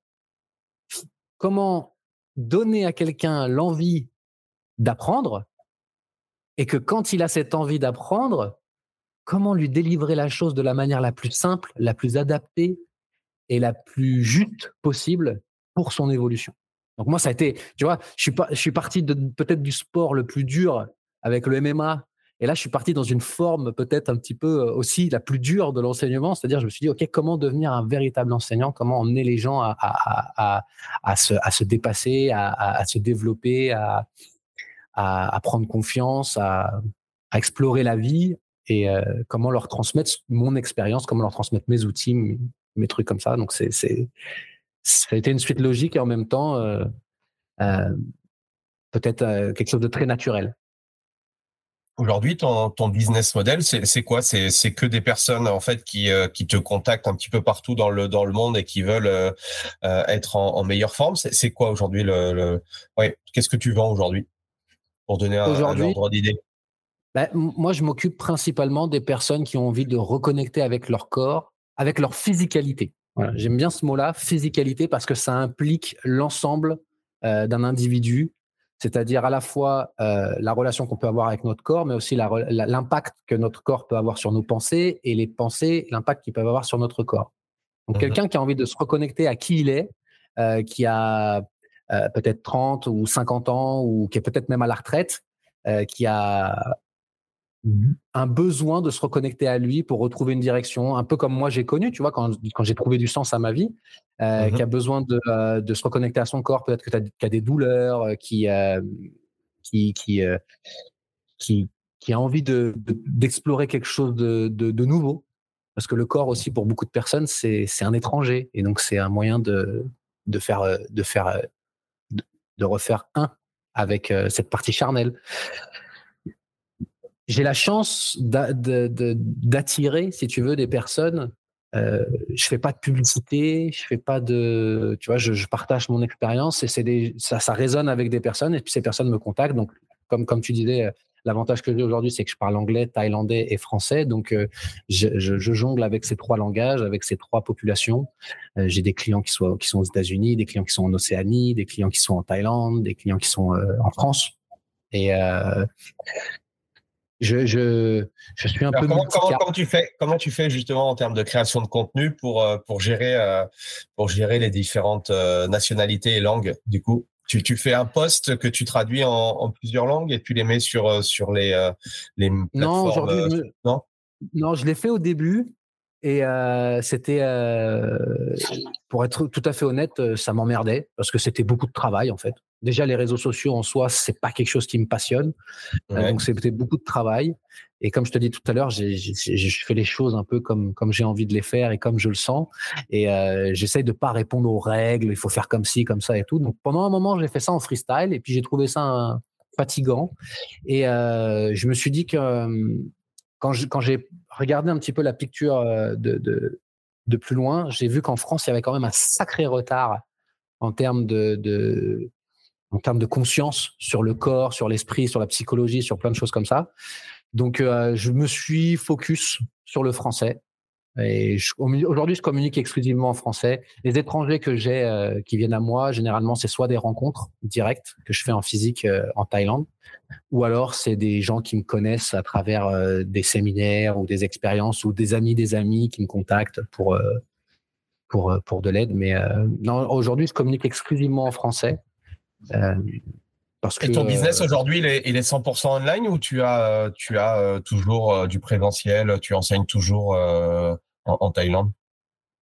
comment donner à quelqu'un l'envie d'apprendre, et que quand il a cette envie d'apprendre, comment lui délivrer la chose de la manière la plus simple, la plus adaptée et la plus juste possible pour son évolution. Donc moi, ça a été, tu vois, je suis, je suis parti de peut-être du sport le plus dur avec le MMA. Et là, je suis parti dans une forme peut-être un petit peu euh, aussi la plus dure de l'enseignement. C'est-à-dire, je me suis dit, OK, comment devenir un véritable enseignant? Comment emmener les gens à, à, à, à se, se, dépasser, à, se développer, à, prendre confiance, à, explorer la vie et euh, comment leur transmettre mon expérience, comment leur transmettre mes outils, mes trucs comme ça. Donc, c'est, c'est, ça a été une suite logique et en même temps, euh, euh, peut-être quelque chose de très naturel. Aujourd'hui, ton, business model, c'est, quoi? C'est, c'est que des personnes en fait qui, qui te contactent un petit peu partout dans le dans le monde et qui veulent être en, meilleure forme? C'est, c'est quoi aujourd'hui le, le... Ouais, qu'est-ce que tu vends aujourd'hui? Pour donner un, un ordre d'idée? Ben, Moi, je m'occupe principalement des personnes qui ont envie de reconnecter avec leur corps avec leur physicalité. J'aime bien ce mot-là, physicalité, parce que ça implique l'ensemble euh, d'un individu, c'est-à-dire à la fois euh, la relation qu'on peut avoir avec notre corps, mais aussi l'impact que notre corps peut avoir sur nos pensées et les pensées, l'impact qu'ils peuvent avoir sur notre corps. Donc, mmh quelqu'un qui a envie de se reconnecter à qui il est, euh, qui a peut-être 30 ou 50 ans, ou qui est peut-être même à la retraite, qui a Mmh un besoin de se reconnecter à lui pour retrouver une direction, un peu comme moi j'ai connu, tu vois, quand, quand j'ai trouvé du sens à ma vie, euh, mmh qui a besoin de, euh, de, se reconnecter à son corps, peut-être que tu as, des douleurs, euh, qui, qui, qui, qui, qui, a envie d'explorer de, quelque chose de, de, nouveau. Parce que le corps aussi, pour beaucoup de personnes, c'est un étranger. Et donc, c'est un moyen de, de faire, de, faire de refaire un avec cette partie charnelle j'ai la chance d'attirer, si tu veux, des personnes. Euh, je fais pas de publicité, je fais pas de, tu vois, je, partage mon expérience et ça, ça résonne avec des personnes et puis ces personnes me contactent. Donc, comme comme tu disais, l'avantage que j'ai aujourd'hui, c'est que je parle anglais, thaïlandais et français. Donc, euh, je, je, je, jongle avec ces trois langages, avec ces trois populations. Euh, j'ai des clients qui sont qui sont aux États-Unis, des clients qui sont en Océanie, des clients qui sont en Thaïlande, des clients qui sont euh, en France. Et je, je, je suis un peu. Comment, comment, tu fais, comment tu fais justement en termes de création de contenu pour, pour, gérer, pour gérer les différentes nationalités et langues du coup? Tu, tu fais un post que tu traduis en, en, plusieurs langues et tu les mets sur, sur les, les plateformes Non, aujourd'hui, non, non, je l'ai fait au début. Et c'était, pour être tout à fait honnête, ça m'emmerdait parce que c'était beaucoup de travail en fait. Déjà, les réseaux sociaux en soi, c'est pas quelque chose qui me passionne. Euh, donc, c'était beaucoup de travail. Et comme je te dis tout à l'heure, je fais les choses un peu comme, comme j'ai envie de les faire et comme je le sens. Et euh, j'essaye de pas répondre aux règles. Il faut faire comme ci, comme ça et tout. Donc, pendant un moment, j'ai fait ça en freestyle et puis j'ai trouvé ça euh, fatigant. Et euh, je me suis dit que euh, quand j'ai regardé un petit peu la picture de, de, de plus loin, j'ai vu qu'en France, il y avait quand même un sacré retard en termes de, de en termes de conscience sur le corps, sur l'esprit, sur la psychologie, sur plein de choses comme ça. Donc, euh, je me suis focus sur le français. Et aujourd'hui, je communique exclusivement en français. Les étrangers que j'ai euh, qui viennent à moi, généralement, c'est soit des rencontres directes que je fais en physique euh, en Thaïlande, ou alors c'est des gens qui me connaissent à travers des séminaires ou des expériences ou des amis des amis qui me contactent pour pour pour de l'aide. Mais non, aujourd'hui, je communique exclusivement en français. Euh, parce que, Et ton business euh, aujourd'hui, il est, il est 100% online ou tu as, tu as toujours du présentiel, tu enseignes toujours en, Thaïlande?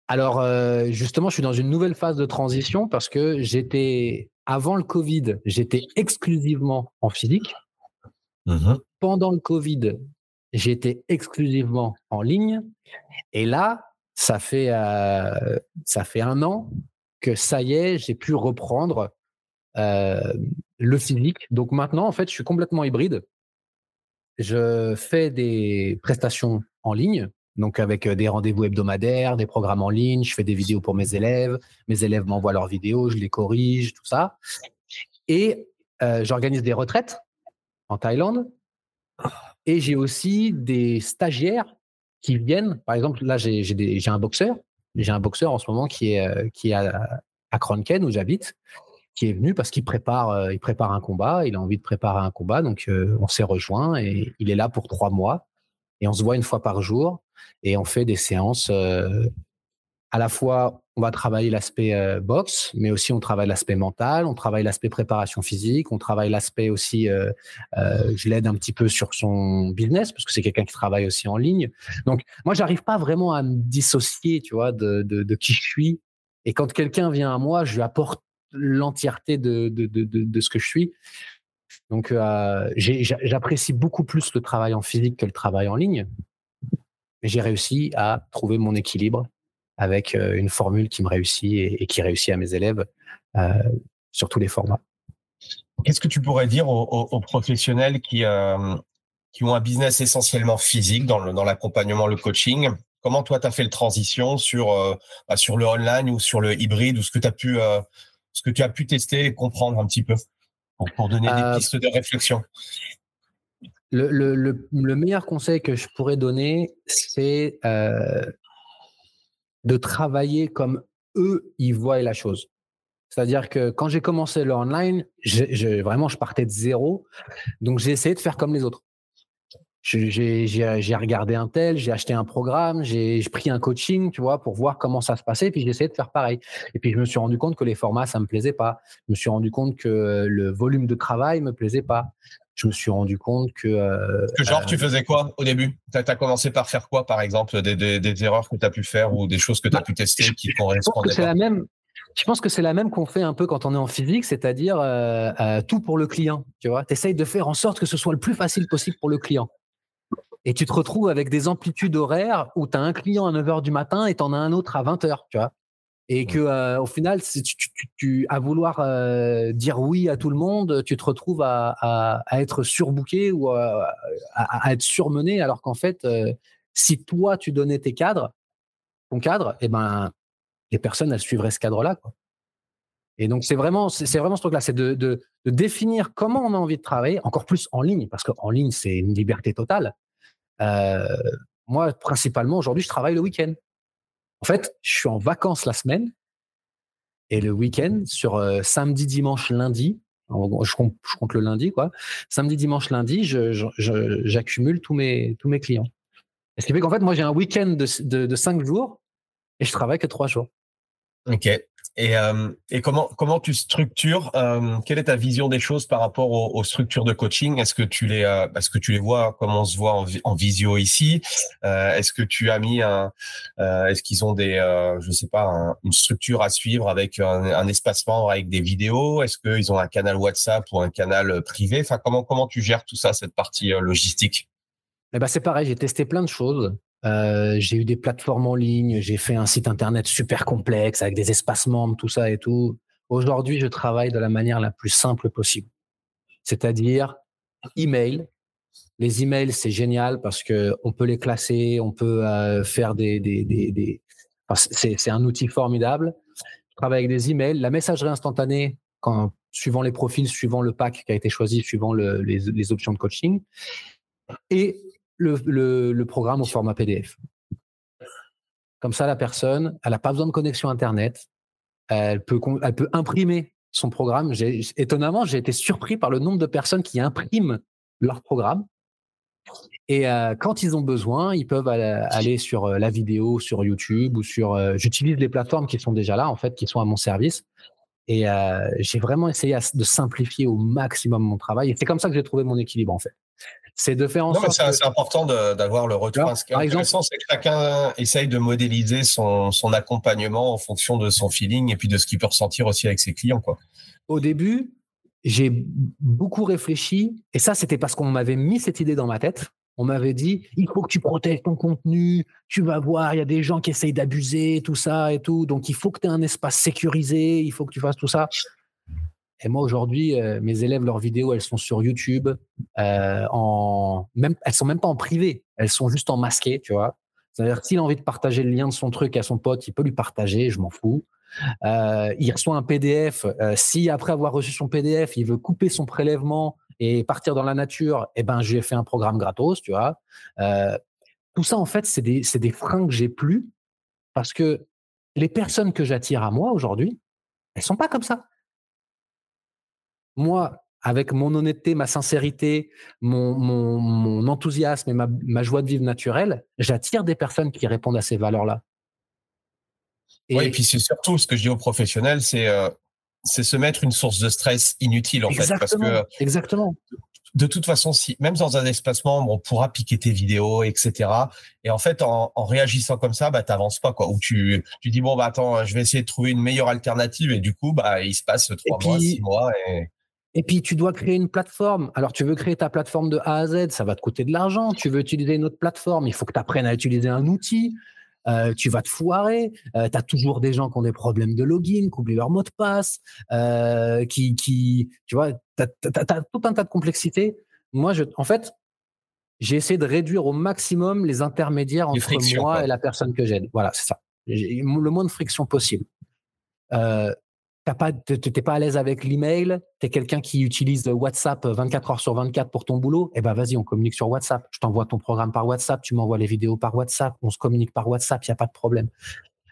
Alors, justement, je suis dans une nouvelle phase de transition parce que j'étais, avant le Covid, j'étais exclusivement en physique. Mmh Pendant le Covid, j'étais exclusivement en ligne. Et là, ça fait, ça fait un an que ça y est, j'ai pu reprendre le physique. Donc maintenant, en fait, je suis complètement hybride. Je fais des prestations en ligne, donc avec des rendez-vous hebdomadaires, des programmes en ligne. Je fais des vidéos pour mes élèves. Mes élèves m'envoient leurs vidéos, je les corrige, tout ça. Et j'organise des retraites en Thaïlande. Et j'ai aussi des stagiaires qui viennent. Par exemple, là, j'ai un boxeur. J'ai un boxeur en ce moment qui est, à, à Kronken, où j'habite qui est venu parce qu'il prépare, euh, il prépare un combat, il a envie de préparer un combat, donc euh, on s'est rejoint et il est là pour trois mois et on se voit une fois par jour et on fait des séances. Euh, à la fois, on va travailler l'aspect boxe, mais aussi on travaille l'aspect mental, on travaille l'aspect préparation physique, on travaille l'aspect aussi, je l'aide un petit peu sur son business parce que c'est quelqu'un qui travaille aussi en ligne. Donc moi, j'arrive pas vraiment à me dissocier, tu vois, de, de qui je suis. Et quand quelqu'un vient à moi, je lui apporte l'entièreté de, de, de, de, ce que je suis. Donc, euh, j'apprécie beaucoup plus le travail en physique que le travail en ligne. J'ai réussi à trouver mon équilibre avec euh, une formule qui me réussit et, qui réussit à mes élèves euh, sur tous les formats. Qu'est-ce que tu pourrais dire aux, professionnels qui, qui ont un business essentiellement physique dans l'accompagnement, le, le coaching? Comment toi, tu as fait le transition sur, bah, sur le online ou sur le hybride ou ce que tu as pu ce que tu as pu tester et comprendre un petit peu pour, donner des euh, pistes de réflexion le, meilleur conseil que je pourrais donner, c'est euh, de travailler comme eux, ils voient la chose. C'est-à-dire que quand j'ai commencé le online, vraiment, je partais de zéro. Donc, j'ai essayé de faire comme les autres j'ai regardé un tel, j'ai acheté un programme, j'ai pris un coaching, tu vois, pour voir comment ça se passait, puis j'ai essayé de faire pareil. Et puis je me suis rendu compte que les formats, ça me plaisait pas. Je me suis rendu compte que le volume de travail me plaisait pas. Je me suis rendu compte que. Euh, que genre, tu euh, faisais quoi au début? Tu as, commencé par faire quoi, par exemple? Des, des, des, erreurs que tu as pu faire ou des choses que tu as bah, pu tester qui correspondaient C'est la même. Je pense que c'est la même qu'on fait un peu quand on est en physique, c'est-à-dire euh, euh tout pour le client. Tu vois, tu essayes de faire en sorte que ce soit le plus facile possible pour le client. Et tu te retrouves avec des amplitudes horaires où tu as un client à 9h du matin et tu en as un autre à 20h, tu vois. Et que euh, au final, tu, tu, tu, à vouloir euh, dire oui à tout le monde, tu te retrouves à, à, à être surbooké ou à, à, être surmené, alors qu'en fait, euh, si toi tu donnais tes cadres, ton cadre, et eh ben les personnes elles suivraient ce cadre-là. Quoi. Et donc c'est vraiment, c'est vraiment ce truc-là, c'est de, de, de, définir comment on a envie de travailler, encore plus en ligne, parce qu'en ligne c'est une liberté totale. Moi, principalement, aujourd'hui, je travaille le week-end. En fait, je suis en vacances la semaine et le week-end, sur samedi, dimanche, lundi, je compte, le lundi, quoi. Samedi, dimanche, lundi, j'accumule tous mes, clients. ce qui fait qu'en fait, moi, j'ai un week-end de, cinq jours et je travaille que trois jours. Ok. Et, euh, et comment comment tu structures euh, Quelle est ta vision des choses par rapport aux, structures de coaching? Est-ce que tu les euh, est-ce que tu les vois? Comme on se voit en, visio ici? Euh, Est-ce que tu as mis un euh, Est-ce qu'ils ont des je sais pas une structure à suivre avec un, un espacement avec des vidéos? Est-ce qu'ils ont un canal WhatsApp ou un canal privé? Enfin comment comment tu gères tout ça cette partie logistique? Eh ben c'est pareil, j'ai testé plein de choses. Euh, j'ai eu des plateformes en ligne, j'ai fait un site internet super complexe avec des espaces membres, tout ça et tout. Aujourd'hui, je travaille de la manière la plus simple possible. C'est-à-dire email. Les emails, c'est génial parce que on peut les classer, on peut euh, faire des, des, des, c'est un outil formidable. Je travaille avec des emails. La messagerie instantanée, suivant les profils, suivant le pack qui a été choisi, suivant le, les, les options de coaching. Et le, programme au format PDF. Comme ça, la personne, elle n'a pas besoin de connexion Internet. Elle peut, elle peut imprimer son programme. Étonnamment, j'ai été surpris par le nombre de personnes qui impriment leur programme. Et euh, quand ils ont besoin, ils peuvent aller sur euh, la vidéo, sur YouTube ou sur. Euh, j'utilise les plateformes qui sont déjà là, en fait, qui sont à mon service. Et j'ai vraiment essayé de simplifier au maximum mon travail. Et c'est comme ça que j'ai trouvé mon équilibre, en fait c'est de faire en sorte. C'est important d'avoir le retour. Ce qui est par exemple, c'est que chacun essaye de modéliser son, son, accompagnement en fonction de son feeling et puis de ce qu'il peut ressentir aussi avec ses clients. Quoi. Au début, j'ai beaucoup réfléchi, et ça, c'était parce qu'on m'avait mis cette idée dans ma tête. On m'avait dit, il faut que tu protèges ton contenu, tu vas voir, il y a des gens qui essayent d'abuser, tout ça et tout. Donc, il faut que tu aies un espace sécurisé, il faut que tu fasses tout ça. Et moi, aujourd'hui, euh, mes élèves, leurs vidéos, elles sont sur YouTube. Euh, en... elles sont même pas en privé, elles sont juste en masqué, tu vois. C'est-à-dire s'il a envie de partager le lien de son truc à son pote, il peut lui partager, je m'en fous. Euh, il reçoit un PDF. Euh, si après avoir reçu son PDF, il veut couper son prélèvement et partir dans la nature, eh ben, je lui ai fait un programme gratos, tu vois. Tout ça, en fait, c'est des, des freins que j'ai plus parce que les personnes que j'attire à moi aujourd'hui, elles sont pas comme ça. Moi, avec mon honnêteté, ma sincérité, mon, mon, enthousiasme et ma, ma, joie de vivre naturelle, j'attire des personnes qui répondent à ces valeurs-là. Et, oui, et puis c'est surtout ce que je dis aux professionnels, c'est euh, c'est se mettre une source de stress inutile en fait, parce que exactement. De toute façon, si même dans un espace membre, on pourra piquer tes vidéos, etc. Et en fait, en, en réagissant comme ça, bah t'avances pas quoi. Ou tu tu dis bon bah attends, je vais essayer de trouver une meilleure alternative et du coup bah il se passe trois mois, six mois et et puis, tu dois créer une plateforme. Alors, tu veux créer ta plateforme de A à Z, ça va te coûter de l'argent. Tu veux utiliser une autre plateforme, il faut que tu apprennes à utiliser un outil. Euh, tu vas te foirer. Euh, tu as toujours des gens qui ont des problèmes de login, qui oublient leur mot de passe, euh, qui, qui, tu vois, tu as, tout un tas de complexités. Moi, je, en fait, j'ai essayé de réduire au maximum les intermédiaires entre moi et la personne que j'aide. Voilà, c'est ça. Le moins de friction possible. Euh, tu pas, t'es pas à l'aise avec l'email, tu es quelqu'un qui utilise WhatsApp 24 heures sur 24 pour ton boulot, eh ben vas-y, on communique sur WhatsApp. Je t'envoie ton programme par WhatsApp, tu m'envoies les vidéos par WhatsApp, on se communique par WhatsApp, il n'y a pas de problème.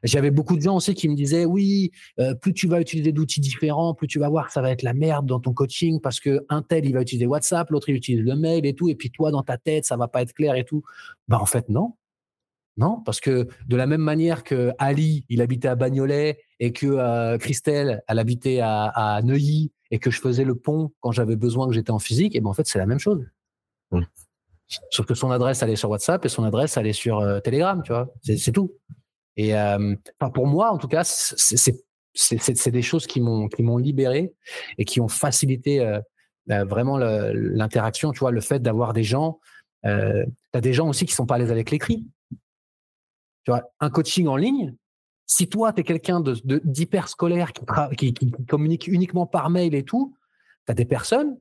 J'avais beaucoup de gens aussi qui me disaient oui, euh, plus tu vas utiliser d'outils différents, plus tu vas voir que ça va être la merde dans ton coaching parce que un tel il va utiliser WhatsApp, l'autre il utilise le mail et tout, et puis toi dans ta tête ça va pas être clair et tout. Ben en fait non, non, parce que de la même manière que Ali, il habitait à Bagnolet et que euh, Christelle, elle habitait à, Neuilly et que je faisais le pont quand j'avais besoin que j'étais en physique, et ben en fait, c'est la même chose. Mmh. Sauf que son adresse, elle est sur WhatsApp et son adresse, elle est sur euh, Telegram, tu vois. C'est tout. Et euh, pour moi, en tout cas, c'est des choses qui m'ont qui m'ont libéré et qui ont facilité vraiment l'interaction, tu vois, le fait d'avoir des gens. tu as des gens aussi qui sont pas à l'aise avec l'écrit un coaching en ligne, si toi, tu es quelqu'un d'hyper scolaire qui, communique uniquement par mail et tout, tu as des personnes,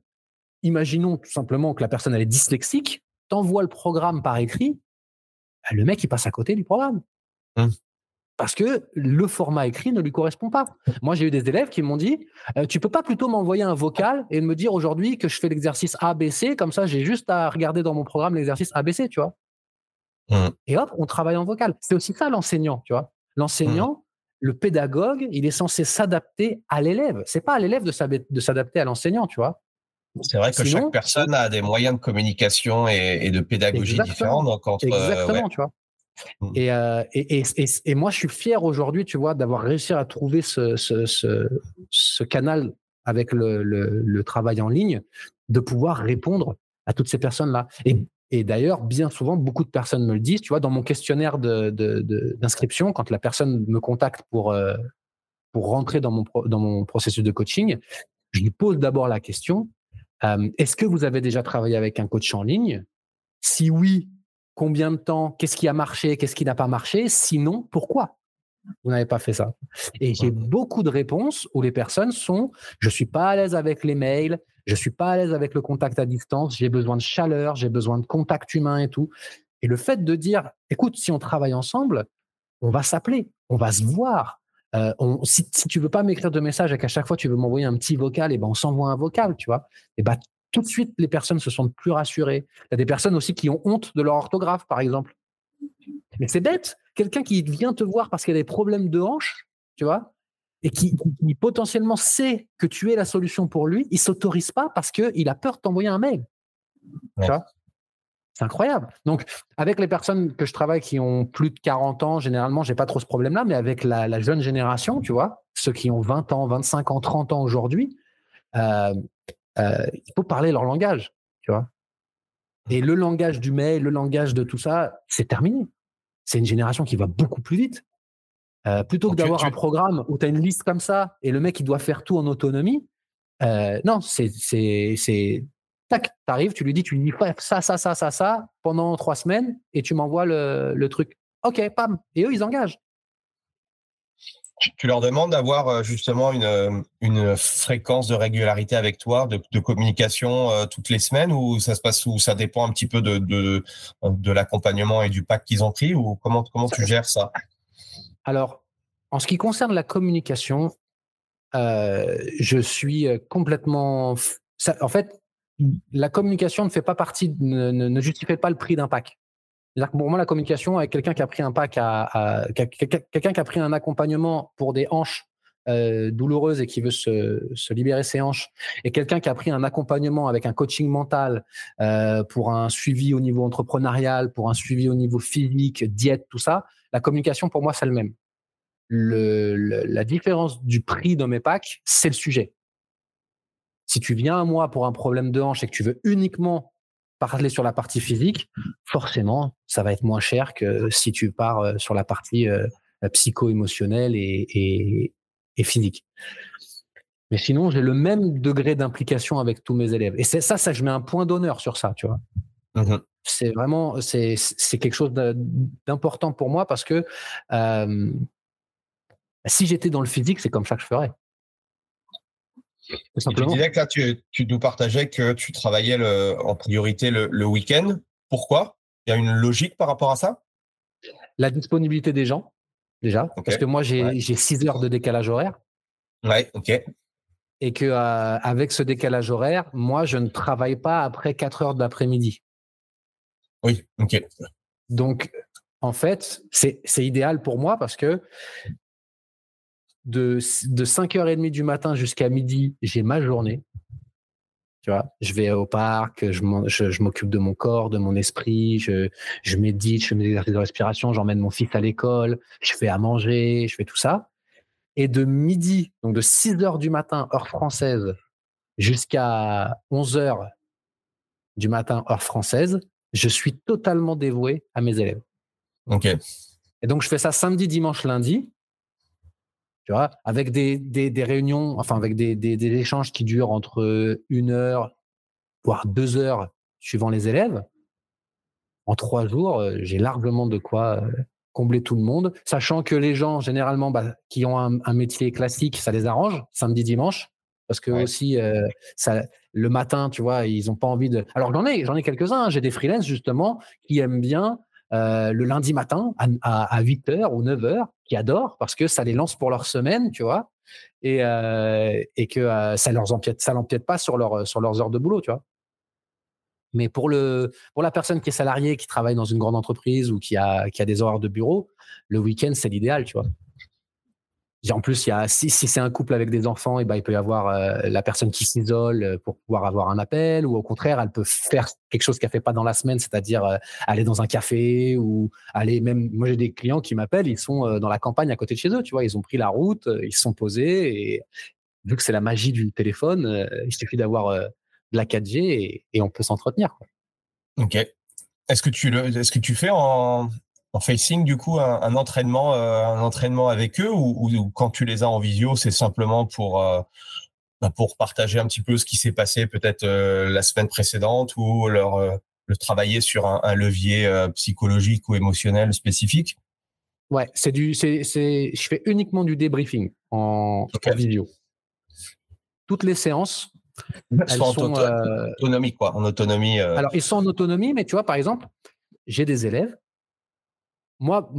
imaginons tout simplement que la personne elle est dyslexique, t'envoie le programme par écrit, bah, le mec il passe à côté du programme. Mmh. Parce que le format écrit ne lui correspond pas. Moi, j'ai eu des élèves qui m'ont dit euh, Tu peux pas plutôt m'envoyer un vocal et me dire aujourd'hui que je fais l'exercice ABC, comme ça, j'ai juste à regarder dans mon programme l'exercice ABC, tu vois. Mmh. Et hop, on travaille en vocal. C'est aussi ça l'enseignant, tu vois. L'enseignant, mmh. le pédagogue, il est censé s'adapter à l'élève. C'est pas à l'élève de s'adapter à l'enseignant, tu vois. C'est vrai que chaque personne a des moyens de communication et, de pédagogie différents. Donc entre, euh, exactement, tu vois. Mmh. Euh, et, et, et, moi, je suis fier aujourd'hui, tu vois, d'avoir réussi à trouver ce, ce, ce, canal avec le, le, le, travail en ligne, de pouvoir répondre à toutes ces personnes-là. Et et d'ailleurs, bien souvent, beaucoup de personnes me le disent. Tu vois, dans mon questionnaire d'inscription, quand la personne me contacte pour, euh, rentrer dans mon, dans mon processus de coaching, je lui pose d'abord la question est-ce que vous avez déjà travaillé avec un coach en ligne? Si oui, combien de temps? Qu'est-ce qui a marché? Qu'est-ce qui n'a pas marché? Sinon, pourquoi? Vous n'avez pas fait ça. Et j'ai beaucoup de réponses où les personnes sont je suis pas à l'aise avec les mails, je suis pas à l'aise avec le contact à distance, j'ai besoin de chaleur, j'ai besoin de contact humain et tout. Et le fait de dire écoute, si on travaille ensemble, on va s'appeler, on va se voir. Euh, si, si, tu veux pas m'écrire de message et qu'à chaque fois tu veux m'envoyer un petit vocal, et ben on s'envoie un vocal, tu vois. Et ben tout de suite les personnes se sentent plus rassurées. Il y a des personnes aussi qui ont honte de leur orthographe, par exemple. Mais c'est bête quelqu'un qui vient te voir parce qu'il a des problèmes de hanche, tu vois, et qui, potentiellement sait que tu es la solution pour lui, il s'autorise pas parce qu'il a peur de t'envoyer un mail. c'est incroyable. Donc, avec les personnes que je travaille qui ont plus de 40 ans, généralement, j'ai pas trop ce problème-là, mais avec la, jeune génération, tu vois, ceux qui ont 20 ans, 25 ans, 30 ans aujourd'hui, euh, euh, il faut parler leur langage, tu vois? Et le langage du mail, le langage de tout ça, c'est terminé. C'est une génération qui va beaucoup plus vite. Euh, plutôt que d'avoir un programme où tu as une liste comme ça et le mec il doit faire tout en autonomie, euh, non, c'est c'est tac, t'arrives, tu lui dis, tu lui dis ça, ça, ça, ça, ça pendant trois semaines et tu m'envoies le, le, truc. Ok, pam. Et eux, ils engagent. Tu, leur demandes d'avoir euh, justement une, une fréquence de régularité avec toi, de, communication toutes les semaines ou ça se passe ou ça dépend un petit peu de, de, l'accompagnement et du pack qu'ils ont pris ou comment, comment tu gères ça? Alors, en ce qui concerne la communication, euh, je suis euh, complètement. en fait, la communication ne fait pas partie, ne, ne, justifie pas le prix d'un pack. Pour moi, la communication avec quelqu'un qui a pris un pack, quelqu'un qui a pris un accompagnement pour des hanches euh, douloureuses et qui veut se, libérer ses hanches, et quelqu'un qui a pris un accompagnement avec un coaching mental pour un suivi au niveau entrepreneurial, pour un suivi au niveau physique, diète, tout ça, la communication, pour moi, c'est le même. La différence du prix de mes packs, c'est le sujet. Si tu viens à moi pour un problème de hanche et que tu veux uniquement parler sur la partie physique, forcément, ça va être moins cher que si tu pars euh, sur la partie euh, psycho-émotionnelle et, physique. Mais sinon, j'ai le même degré d'implication avec tous mes élèves. Et c'est ça, ça, je mets un point d'honneur sur ça, tu vois. Mmh c'est vraiment c'est quelque chose d'important pour moi parce que si j'étais dans le physique, c'est comme ça que je ferais. Tu disais que là, tu, tu, nous partageais que tu travaillais le, en priorité le, week-end. Pourquoi? Il y a une logique par rapport à ça? La disponibilité des gens, déjà. Parce que moi, j'ai 6 heures de décalage horaire. Ouais, ok. Et que avec ce décalage horaire, moi, je ne travaille pas après 4 heures de l'après-midi. Oui, ok. Donc, en fait, c'est idéal pour moi parce que de, de 5h30 du matin jusqu'à midi, j'ai ma journée. Tu vois, je vais au parc, je m'occupe de mon corps, de mon esprit, je, je médite, je fais mes exercices de respiration, j'emmène mon fils à l'école, je fais à manger, je fais tout ça. Et de midi, donc de 6 h du matin, heure française, jusqu'à 11 h du matin, heure française, je suis totalement dévoué à mes élèves. OK. Et donc, je fais ça samedi, dimanche, lundi, tu vois, avec des, des, réunions, enfin, avec des, des, échanges qui durent entre une heure, voire deux heures, suivant les élèves. En trois jours, euh, j'ai largement de quoi euh, combler tout le monde, sachant que les gens, généralement, bah, qui ont un, un métier classique, ça les arrange, samedi, dimanche parce que aussi euh, ça, le matin, tu vois, ils n'ont pas envie de. Alors j'en ai, j'en ai quelques-uns. Hein. J'ai des freelances justement qui aiment bien euh, le lundi matin à, 8h ou 9h, qui adorent parce que ça les lance pour leur semaine, tu vois, et, euh, que ça leur empiète, ça l'empiète pas sur, leur, sur leurs heures de boulot, tu vois. Mais pour la personne qui est salariée, qui travaille dans une grande entreprise ou qui a, qui a des horaires de bureau, le week-end, c'est l'idéal, tu vois. En plus, il y a, si, c'est un couple avec des enfants, et eh ben, il peut y avoir euh, la personne qui s'isole euh, pour pouvoir avoir un appel, ou au contraire, elle peut faire quelque chose qu'elle fait pas dans la semaine, c'est-à-dire euh, aller dans un café ou aller même. Moi, j'ai des clients qui m'appellent, ils sont dans la campagne à côté de chez eux, tu vois, ils ont pris la route, ils se sont posés et vu que c'est la magie du téléphone, il suffit d'avoir de la 4G et, on peut s'entretenir. Ok. Est-ce que tu le, est-ce que tu fais en, en facing du coup un, entraînement euh, un entraînement avec eux ou, quand tu les as en visio c'est simplement pour euh, bah, pour partager un petit peu ce qui s'est passé peut-être euh, la semaine précédente ou leur le travailler sur un, levier psychologique ou émotionnel spécifique? Ouais c'est du c'est c'est je fais uniquement du débriefing en, visio. Toutes les séances <laughs> elles sont, en autonomie quoi en autonomie alors ils sont en autonomie mais tu vois par exemple j'ai des élèves moi,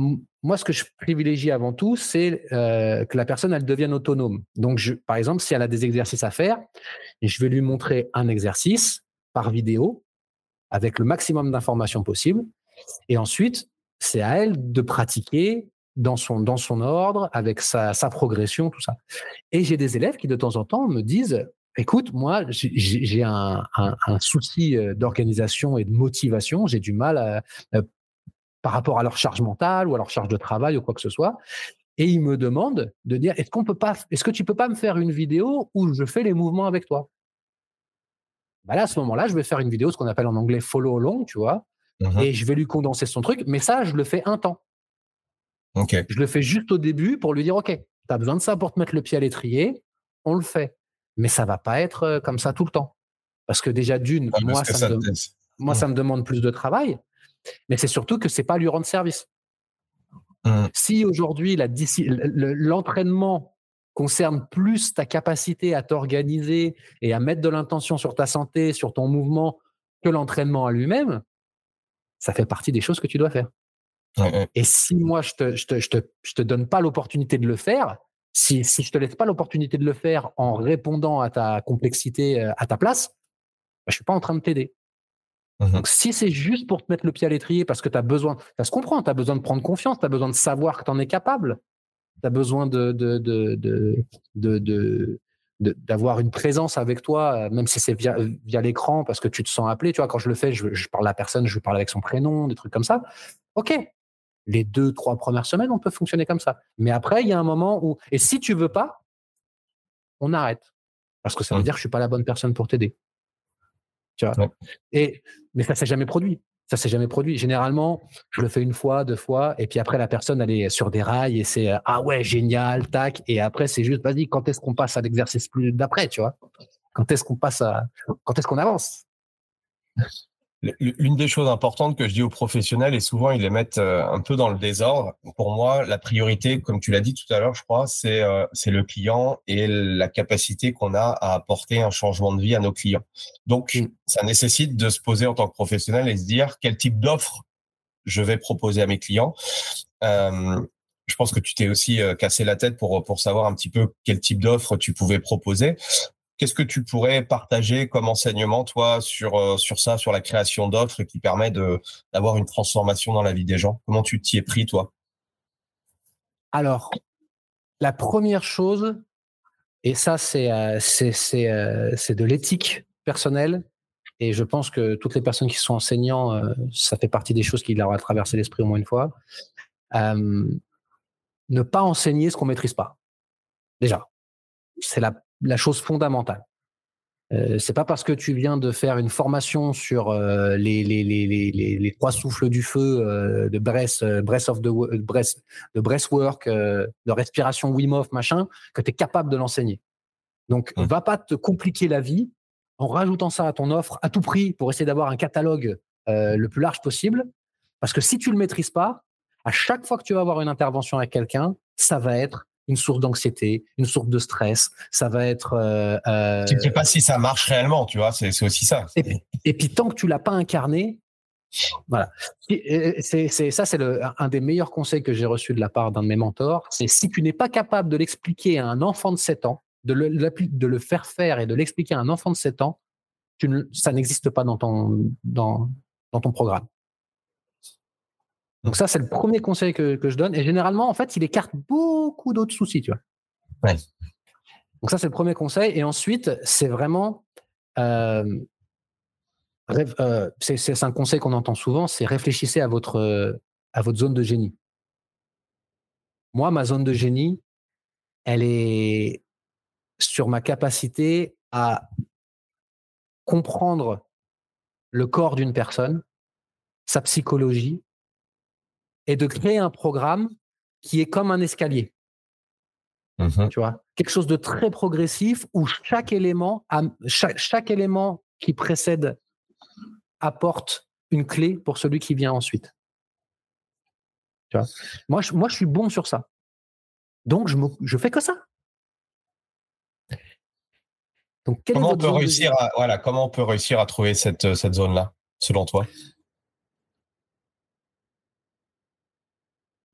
moi, ce que je privilégie avant tout, c'est euh, que la personne, elle devienne autonome. Donc, par exemple, si elle a des exercices à faire, je vais lui montrer un exercice par vidéo avec le maximum d'informations possible. Et ensuite, c'est à elle de pratiquer dans son, dans son ordre, avec sa, progression, tout ça. Et j'ai des élèves qui, de temps en temps, me disent, écoute, moi, j'ai un, souci euh, d'organisation et de motivation. J'ai du mal à, par rapport à leur charge mentale ou à leur charge de travail ou quoi que ce soit. Et ils me demandent de dire est-ce qu'on peut pas, est-ce que tu peux pas me faire une vidéo où je fais les mouvements avec toi? Bah là, à ce moment-là, je vais faire une vidéo, ce qu'on appelle en anglais follow along, tu vois, mmh et je vais lui condenser son truc. Mais ça, je le fais un temps. Je le fais juste au début pour lui dire, OK, tu as besoin de ça pour te mettre le pied à l'étrier, on le fait. Mais ça va pas être euh, comme ça tout le temps. Parce que déjà, d'une, moi, ça, me, moi ça, me, demande plus de travail, mais c'est surtout que c'est pas lui rendre service. Mmh. Si aujourd'hui, l'entraînement concerne plus ta capacité à t'organiser et à mettre de l'intention sur ta santé, sur ton mouvement, que l'entraînement à lui-même, ça fait partie des choses que tu dois faire. Et si moi, je te, je te, je te, je te donne pas l'opportunité de le faire, si, si je te laisse pas l'opportunité de le faire en répondant à ta complexité euh, à ta place, bah, je suis pas en train de t'aider. Mmh Donc, si c'est juste pour te mettre le pied à l'étrier parce que tu as besoin, ça se comprend, tu as besoin de prendre confiance, tu as besoin de savoir que tu en es capable, tu as besoin de, de, de, de, d'avoir une présence avec toi, même si c'est via, via l'écran, parce que tu te sens appelé. Tu vois, quand je le fais, je, je parle à la personne, je parle avec son prénom, des trucs comme ça. OK. Les deux, trois premières semaines, on peut fonctionner comme ça. Mais après, il y a un moment où, et si tu veux pas, on arrête. Parce que ça veut mmh. dire que je suis pas la bonne personne pour t'aider. Tu vois. Et, mais ça s'est jamais produit. Ça s'est jamais produit. Généralement, je le fais une fois, deux fois, et puis après, la personne, elle est sur des rails et c'est euh, ah ouais, génial, tac. Et après, c'est juste, vas-y, quand est-ce qu'on passe à l'exercice plus d'après, tu vois? Quand est-ce qu'on passe à, quand est-ce qu'on avance? L'une des choses importantes que je dis aux professionnels, et souvent ils les mettent euh, un peu dans le désordre, pour moi, la priorité, comme tu l'as dit tout à l'heure, je crois, c'est euh, le client et la capacité qu'on a à apporter un changement de vie à nos clients. Donc, mm. ça nécessite de se poser en tant que professionnel et se dire quel type d'offre je vais proposer à mes clients. Euh, je pense que tu t'es aussi cassé la tête pour pour savoir un petit peu quel type d'offre tu pouvais proposer. Qu'est-ce que tu pourrais partager comme enseignement, toi, sur, euh, sur ça, sur la création d'offres qui permet d'avoir une transformation dans la vie des gens? Comment tu t'y es pris, toi? Alors, la première chose, et ça, c'est euh, euh, de l'éthique personnelle, et je pense que toutes les personnes qui sont enseignants, ça fait partie des choses qui leur a traversé l'esprit au moins une fois. ne pas enseigner ce qu'on maîtrise pas. Déjà, c'est la la chose fondamentale. Euh, c'est pas parce que tu viens de faire une formation sur euh, les, les, les, les, trois souffles du feu euh, de breath, euh, of the de breathwork, de respiration Wim Hof, machin, que tu es capable de l'enseigner. Donc, ne mmh. va pas te compliquer la vie en rajoutant ça à ton offre à tout prix pour essayer d'avoir un catalogue le plus large possible. Parce que si tu le maîtrises pas, à chaque fois que tu vas avoir une intervention avec quelqu'un, ça va être une source d'anxiété, une source de stress. Ça va être. Euh, euh, tu ne sais pas si ça marche réellement, tu vois. C'est aussi ça. Et, puis tant que tu l'as pas incarné, voilà. C'est ça, c'est un des meilleurs conseils que j'ai reçu de la part d'un de mes mentors. C'est si tu n'es pas capable de l'expliquer à un enfant de 7 ans, de le, de le faire faire et de l'expliquer à un enfant de 7 ans, tu ne, ça n'existe pas dans ton, dans, dans ton programme. Donc ça, c'est le premier conseil que, je donne. Et généralement, en fait, il écarte beaucoup d'autres soucis, tu vois. Donc ça, c'est le premier conseil. Et ensuite, c'est vraiment... Euh, euh, c'est un conseil qu'on entend souvent, c'est réfléchissez à votre, à votre zone de génie. Moi, ma zone de génie, elle est sur ma capacité à comprendre le corps d'une personne, sa psychologie, et de créer un programme qui est comme un escalier. Mmh tu vois, quelque chose de très progressif où chaque élément, chaque, élément qui précède apporte une clé pour celui qui vient ensuite. Tu vois? Moi, je, moi, je suis bon sur ça. Donc, je, je fais que ça. Donc, comment, on peut réussir à, voilà, comment on peut réussir à trouver cette, cette zone-là, selon toi?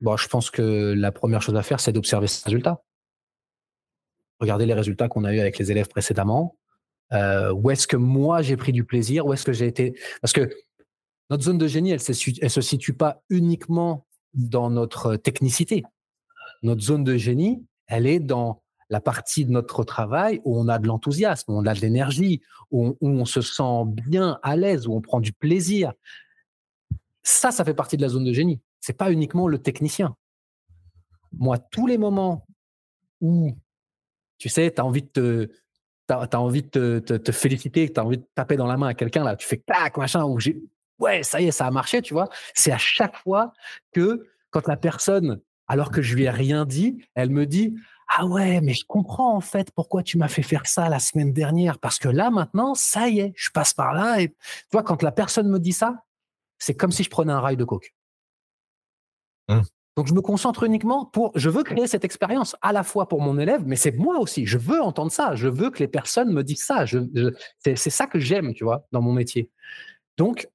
Bon, je pense que la première chose à faire, c'est d'observer ces résultats. Regardez les résultats qu'on a eu avec les élèves précédemment. Euh, où est-ce que moi j'ai pris du plaisir? Où est-ce que j'ai été? Parce que notre zone de génie, elle ne se situe pas uniquement dans notre technicité. Notre zone de génie, elle est dans la partie de notre travail où on a de l'enthousiasme, où on a de l'énergie, où, on se sent bien à l'aise, où on prend du plaisir. Ça, ça fait partie de la zone de génie c'est pas uniquement le technicien. Moi, tous les moments où, tu sais, tu as envie de te, envie de te, féliciter, tu as envie de taper dans la main à quelqu'un, là, tu fais clac, machin, ou j'ai, ouais, ça y est, ça a marché, tu vois. C'est à chaque fois que quand la personne, alors que je lui ai rien dit, elle me dit, ah ouais, mais je comprends en fait pourquoi tu m'as fait faire ça la semaine dernière, parce que là maintenant, ça y est, je passe par là et tu vois, quand la personne me dit ça, c'est comme si je prenais un rail de coke. Mmh. Donc je me concentre uniquement pour, je veux créer cette expérience à la fois pour mon élève, mais c'est moi aussi. Je veux entendre ça. Je veux que les personnes me disent ça. c'est ça que j'aime, tu vois, dans mon métier. Donc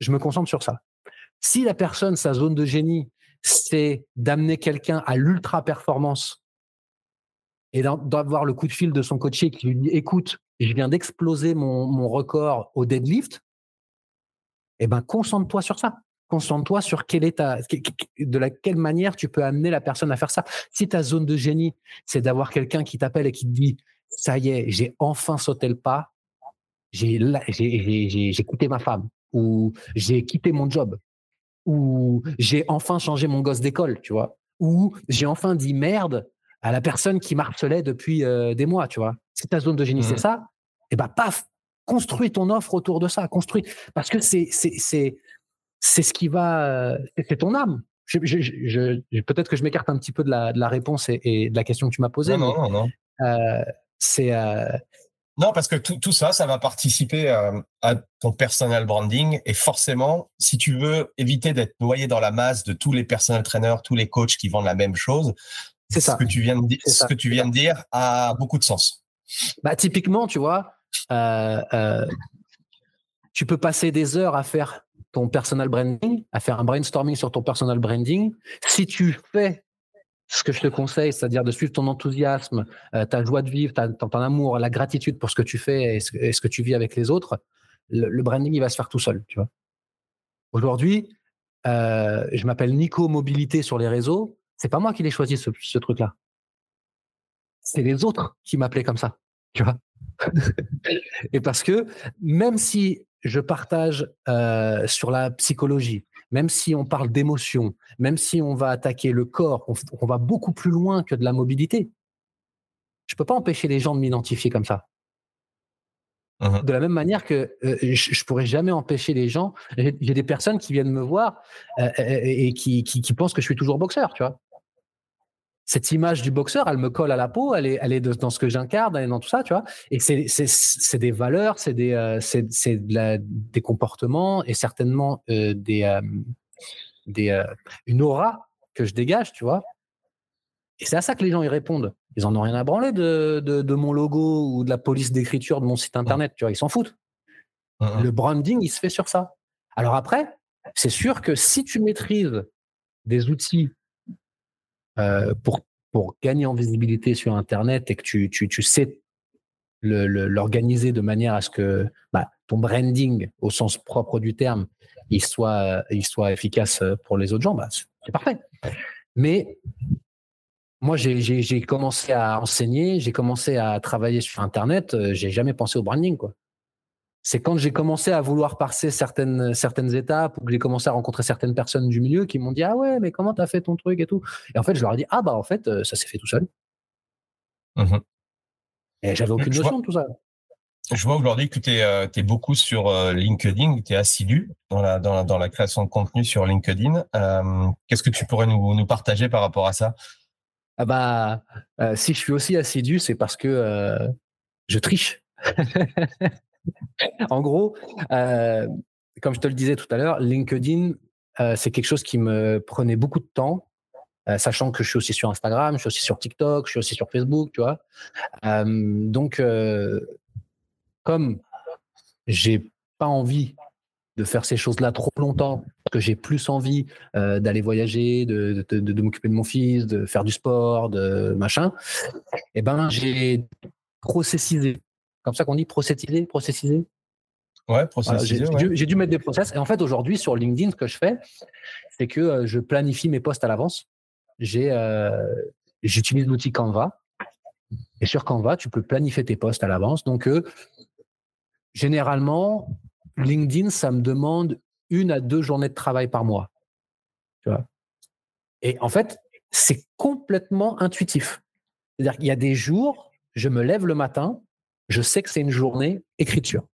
je me concentre sur ça. Si la personne, sa zone de génie, c'est d'amener quelqu'un à l'ultra performance et d'avoir le coup de fil de son coaché qui lui dit écoute, je viens d'exploser mon, mon, record au deadlift, eh ben concentre-toi sur ça. Concentre-toi sur quel est de la quelle manière tu peux amener la personne à faire ça. Si ta zone de génie, c'est d'avoir quelqu'un qui t'appelle et qui te dit ça y est, j'ai enfin sauté le pas, j'ai quitté ma femme ou j'ai quitté mon job ou j'ai enfin changé mon gosse d'école, tu vois, ou j'ai enfin dit merde à la personne qui marcelait depuis euh, des mois, tu vois. Si ta zone de génie, c'est mmh. ça, et eh ben paf, construis ton offre autour de ça, construis parce que c'est c'est c'est ce qui va, euh, c'est ton âme. Je, peut-être que je m'écarte un petit peu de la, de la réponse et, de la question que tu m'as posée. Non, non, non. Euh, c'est. Euh, non, parce que tout, tout, ça, ça va participer à ton personal branding. Et forcément, si tu veux éviter d'être noyé dans la masse de tous les personal trainers, tous les coachs qui vendent la même chose, c'est ça. Ce que tu viens de dire, ce que tu viens de dire a beaucoup de sens. Bah, typiquement, tu vois, tu peux passer des heures à faire ton personal branding, à faire un brainstorming sur ton personal branding. Si tu fais ce que je te conseille, c'est-à-dire de suivre ton enthousiasme, euh, ta joie de vivre, ton, amour, la gratitude pour ce que tu fais et ce, que tu vis avec les autres, le, branding, il va se faire tout seul. Tu vois. Aujourd'hui, euh, je m'appelle Nico Mobilité sur les réseaux. C'est pas moi qui l'ai choisi ce, ce truc-là. C'est les autres qui m'appelaient comme ça. Tu vois. <laughs> et parce que même si je partage euh, sur la psychologie, même si on parle d'émotion, même si on va attaquer le corps, on, va beaucoup plus loin que de la mobilité. Je ne peux pas empêcher les gens de m'identifier comme ça. Mmh de la même manière que euh, je, ne pourrais jamais empêcher les gens. J'ai des personnes qui viennent me voir euh, et, qui, qui, pensent que je suis toujours boxeur, tu vois cette image du boxeur, elle me colle à la peau, elle est, elle est dans ce que j'incarne, elle est dans tout ça, tu vois. Et c'est des valeurs, c'est des, euh, des comportements et certainement euh, des, euh, des, une aura que je dégage, tu vois. Et c'est à ça que les gens y répondent. Ils en ont rien à branler de, de, mon logo ou de la police d'écriture de mon site internet, tu vois. Ils s'en foutent. Le branding, il se fait sur ça. Alors après, c'est sûr que si tu maîtrises des outils euh, pour, pour gagner en visibilité sur Internet et que tu, tu, tu sais l'organiser de manière à ce que bah, ton branding, au sens propre du terme, il soit, il soit efficace pour les autres gens, bah, c'est parfait. Mais moi, j'ai commencé à enseigner, j'ai commencé à travailler sur Internet, euh, j'ai jamais pensé au branding. Quoi c'est quand j'ai commencé à vouloir passer certaines, certaines étapes ou que j'ai commencé à rencontrer certaines personnes du milieu qui m'ont dit Ah ouais, mais comment tu as fait ton truc et tout? Et en fait, je leur ai dit Ah bah en fait, euh, ça s'est fait tout seul. Mmh et j'avais aucune notion de tout ça. Je vois aujourd'hui que tu es, euh, beaucoup sur euh, LinkedIn, tu es assidu dans la, dans, dans la création de contenu sur LinkedIn. Qu'est-ce que tu pourrais nous, nous partager par rapport à ça? Ah bah, si je suis aussi assidu, c'est parce que je triche. <laughs> <laughs> en gros, euh, comme je te le disais tout à l'heure, LinkedIn, euh, c'est quelque chose qui me prenait beaucoup de temps, euh, sachant que je suis aussi sur Instagram, je suis aussi sur TikTok, je suis aussi sur Facebook, tu vois. donc, comme j'ai pas envie de faire ces choses-là trop longtemps, que j'ai plus envie d'aller voyager, de, m'occuper de mon fils, de faire du sport, de machin, eh ben j'ai processisé comme ça qu'on dit processiser, processiser. Ouais, processiser. j'ai, dû, mettre des process. Et en fait, aujourd'hui, sur LinkedIn, ce que je fais, c'est que euh, je planifie mes posts à l'avance. J'ai, euh, j'utilise l'outil Canva. Et sur Canva, tu peux planifier tes posts à l'avance. Donc, euh, généralement, LinkedIn, ça me demande une à deux journées de travail par mois. Tu vois? Et en fait, c'est complètement intuitif. C'est-à-dire qu'il y a des jours, je me lève le matin, je sais que c'est une journée écriture.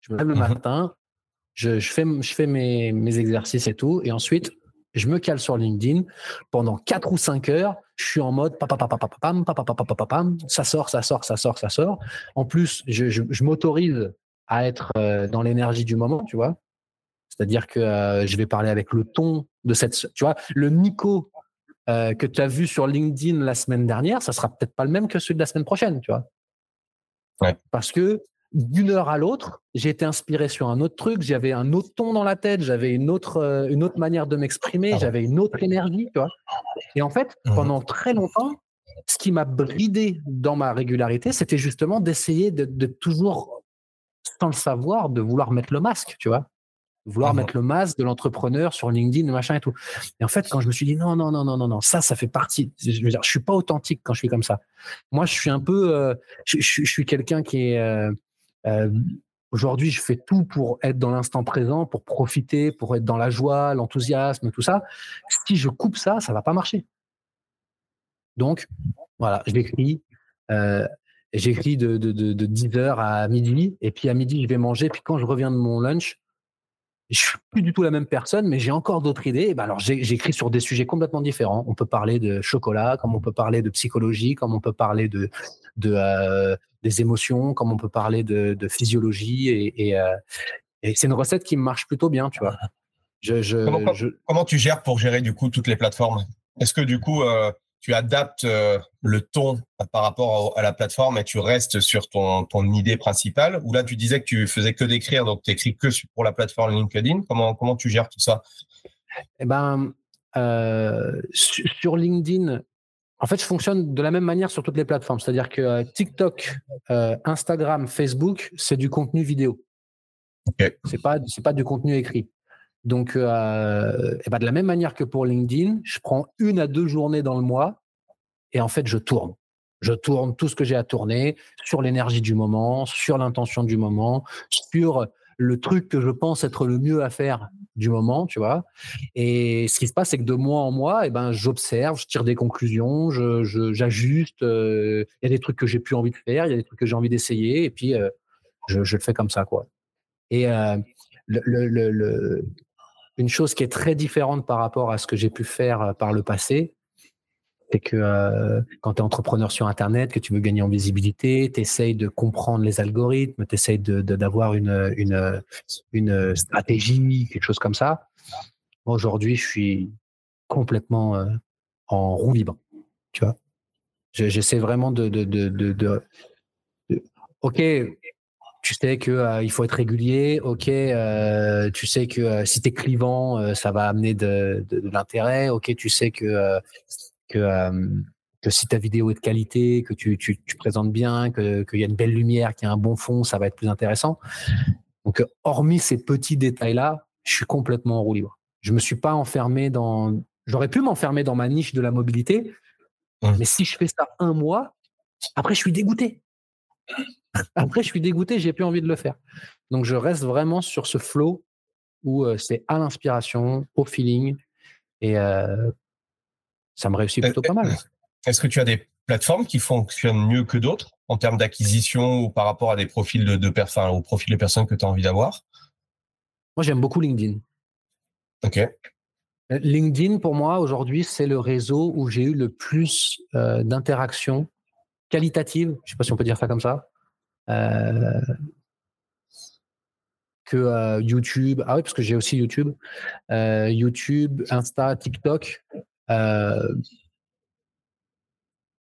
Je me lève le mmh matin, je, fais, je fais mes, mes, exercices et tout, et ensuite, je me cale sur LinkedIn pendant 4 ou 5 heures. Je suis en mode ça sort, ça sort, ça sort, ça sort. En plus, je, je, m'autorise à être dans l'énergie du moment, tu vois. C'est-à-dire que je vais parler avec le ton de cette. Tu vois, le Nico que tu as vu sur LinkedIn la semaine dernière, ça sera peut-être pas le même que celui de la semaine prochaine, tu vois. Ouais. Parce que d'une heure à l'autre, j'ai été inspiré sur un autre truc, j'avais un autre ton dans la tête, j'avais une autre, euh, une autre manière de m'exprimer, ah j'avais une autre énergie, tu vois. Et en fait, mmh pendant très longtemps, ce qui m'a bridé dans ma régularité, c'était justement d'essayer de, toujours, sans le savoir, de vouloir mettre le masque, tu vois. Vouloir mmh mettre le masque de l'entrepreneur sur LinkedIn, machin et tout. Et en fait, quand je me suis dit non, non, non, non, non, non, ça, ça fait partie. Je veux dire, je suis pas authentique quand je suis comme ça. Moi, je suis un peu, euh, je, suis quelqu'un qui est, euh, euh, aujourd'hui, je fais tout pour être dans l'instant présent, pour profiter, pour être dans la joie, l'enthousiasme, tout ça. Si je coupe ça, ça va pas marcher. Donc, voilà, je l'écris. J'écris de, de, de, 10h à midi, et puis à midi, je vais manger. Puis quand je reviens de mon lunch, je suis plus du tout la même personne, mais j'ai encore d'autres idées. ben alors, j'écris sur des sujets complètement différents. On peut parler de chocolat, comme on peut parler de psychologie, comme on peut parler de, de euh, des émotions, comme on peut parler de, physiologie. Et, euh, et, c'est une recette qui marche plutôt bien, tu vois. Je, comment, tu gères pour gérer du coup toutes les plateformes? Est-ce que du coup euh, tu adaptes euh, le ton par rapport à, la plateforme et tu restes sur ton, ton idée principale Ou là tu disais que tu faisais que d'écrire, donc tu écris que pour la plateforme LinkedIn. Comment, comment tu gères tout ça? Eh ben, sur LinkedIn, en fait, je fonctionne de la même manière sur toutes les plateformes. C'est-à-dire que euh, TikTok, euh, Instagram, Facebook, c'est du contenu vidéo. Okay. C'est pas, c'est pas du contenu écrit. Donc, euh, et ben de la même manière que pour LinkedIn, je prends une à deux journées dans le mois et en fait, je tourne. Je tourne tout ce que j'ai à tourner sur l'énergie du moment, sur l'intention du moment, sur le truc que je pense être le mieux à faire du moment, tu vois. Et ce qui se passe, c'est que de mois en mois, et ben, j'observe, je tire des conclusions, j'ajuste. Euh, il y a des trucs que j'ai plus envie de faire, il y a des trucs que j'ai envie d'essayer, et puis euh, je, le fais comme ça, quoi. Et euh, le, une chose qui est très différente par rapport à ce que j'ai pu faire par le passé, c'est que euh, quand tu es entrepreneur sur Internet, que tu veux gagner en visibilité, tu essayes de comprendre les algorithmes, tu essayes d'avoir une, stratégie, quelque chose comme ça. Aujourd'hui, je suis complètement euh, en roue libre. Tu vois J'essaie vraiment de, OK, tu sais qu'il euh, il faut être régulier. OK, tu sais que si tu es clivant, ça va amener de, l'intérêt. OK, tu sais que que, que si ta vidéo est de qualité, que tu, tu, présentes bien, qu'il y a une belle lumière, qu'il y a un bon fond, ça va être plus intéressant. Donc, hormis ces petits détails-là, je suis complètement en roue libre. Je me suis pas enfermé dans. J'aurais pu m'enfermer dans ma niche de la mobilité, mmh. mais si je fais ça un mois, après, je suis dégoûté. Après, je suis dégoûté, j'ai plus envie de le faire. Donc, je reste vraiment sur ce flow où c'est à l'inspiration, au feeling. Et ça me réussit plutôt pas mal. Est-ce que tu as des plateformes qui fonctionnent mieux que d'autres en termes d'acquisition ou par rapport à des profils de, de personnes, au profil de personnes que tu as envie d'avoir? Moi, j'aime beaucoup LinkedIn. Ok. Euh, LinkedIn, pour moi, aujourd'hui, c'est le réseau où j'ai eu le plus euh, d'interactions qualitatives, je ne sais pas si on peut dire ça comme ça, euh, que YouTube. Ah oui, parce que j'ai aussi YouTube. YouTube, Insta, TikTok. Euh,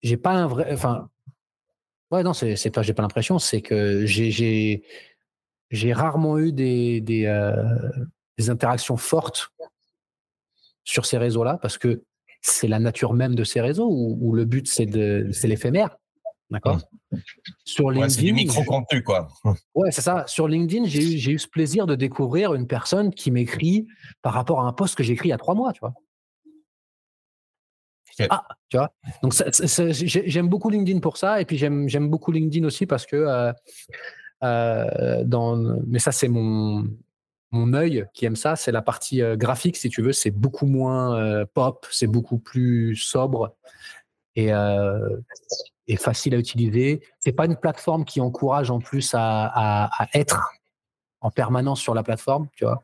j'ai pas un vrai. Enfin, ouais, non, c'est pas. J'ai pas l'impression. C'est que j'ai rarement eu des euh, interactions fortes sur ces réseaux-là parce que c'est la nature même de ces réseaux où, le but c'est l'éphémère. D'accord? Sur LinkedIn. c'est du micro-contenu, quoi. <laughs> Ouais, c'est ça. Sur LinkedIn, j'ai eu, eu ce plaisir de découvrir une personne qui m'écrit par rapport à un post que j'ai écrit il y a trois mois, tu vois. Ah, tu vois. Donc, j'aime beaucoup LinkedIn pour ça. Et puis, j'aime beaucoup LinkedIn aussi parce que, euh, euh, dans, mais ça, c'est mon, mon œil qui aime ça. C'est la partie euh, graphique, si tu veux. C'est beaucoup moins pop, c'est beaucoup plus sobre. Et est facile à utiliser. C'est pas une plateforme qui encourage en plus à, être en permanence sur la plateforme, tu vois.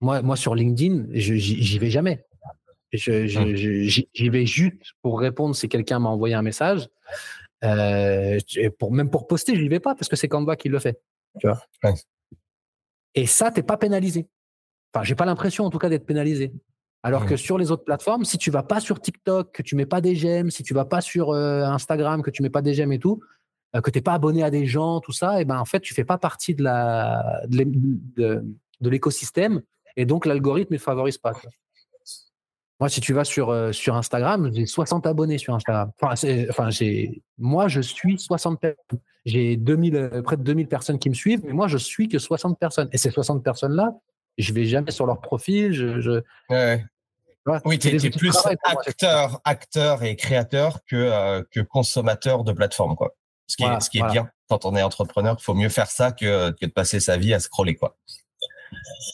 Moi, moi sur LinkedIn, j'y vais jamais. Hum. J'y vais juste pour répondre si quelqu'un m'a envoyé un message. Euh, pour, même pour poster, je n'y vais pas parce que c'est Canva qui le fait. Tu vois Et ça, tu n'es pas pénalisé. Enfin, j'ai pas l'impression en tout cas d'être pénalisé. Alors que sur les autres plateformes, si tu vas pas sur TikTok, que tu mets pas des j'aime, si tu vas pas sur euh, Instagram, que tu mets pas des j'aime et tout, euh, que tu n'es pas abonné à des gens, tout ça, et eh ben en fait, tu fais pas partie de la de l'écosystème et donc l'algorithme ne favorise pas. Moi, si tu vas sur, euh, sur Instagram, j'ai 60 abonnés sur Instagram. Enfin, enfin j'ai, moi, je suis 60 personnes. J'ai 2000, près de 2000 personnes qui me suivent, mais moi, je suis que 60 personnes. Et ces 60 personnes-là, je vais jamais sur leur profil. Je, oui, tu es, plus acteur, acteur et créateur que, euh, que consommateur de plateforme. Quoi. Ce qui est, ce qui est bien quand on est entrepreneur, il faut mieux faire ça que, que de passer sa vie à scroller. Quoi.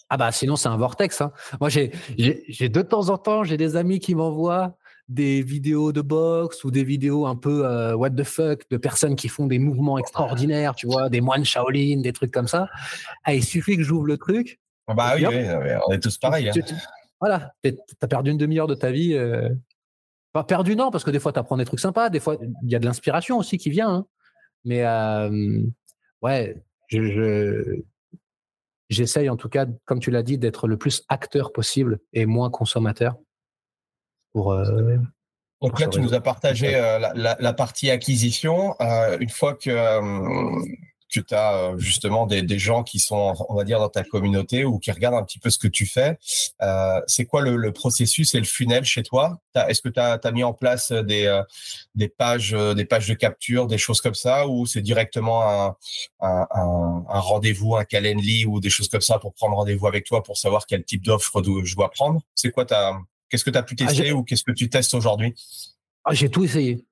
Ah bah sinon c'est un vortex. Hein. Moi j'ai de temps en temps j'ai des amis qui m'envoient des vidéos de boxe ou des vidéos un peu euh, what the fuck de personnes qui font des mouvements extraordinaires, tu vois, des moines Shaolin, des trucs comme ça. Ah, il suffit que j'ouvre le truc. Ah bah oui, on est tous pareils. Hein. Voilà, tu as perdu une demi-heure de ta vie. Euh, pas perdu non, parce que des fois tu apprends des trucs sympas, des fois il y a de l'inspiration aussi qui vient. Hein. Mais euh, ouais, je, j'essaye en tout cas, comme tu l'as dit, d'être le plus acteur possible et moins consommateur. Pour, euh, Donc là, tu nous as partagé euh, la, partie acquisition. Euh, une fois que que tu as euh, justement des, des, gens qui sont, on va dire, dans ta communauté ou qui regardent un petit peu ce que tu fais. Euh, c'est quoi le, le, processus et le funnel chez toi? Est-ce que tu as, as, mis en place des, euh, des, pages, euh, des pages de capture, des choses comme ça, ou c'est directement un, un, un, un rendez-vous, un calendly ou des choses comme ça pour prendre rendez-vous avec toi pour savoir quel type d'offre je dois prendre? C'est quoi ta Qu'est-ce que tu as pu ah, tester ou qu'est-ce que tu testes aujourd'hui? Ah, J'ai tout essayé.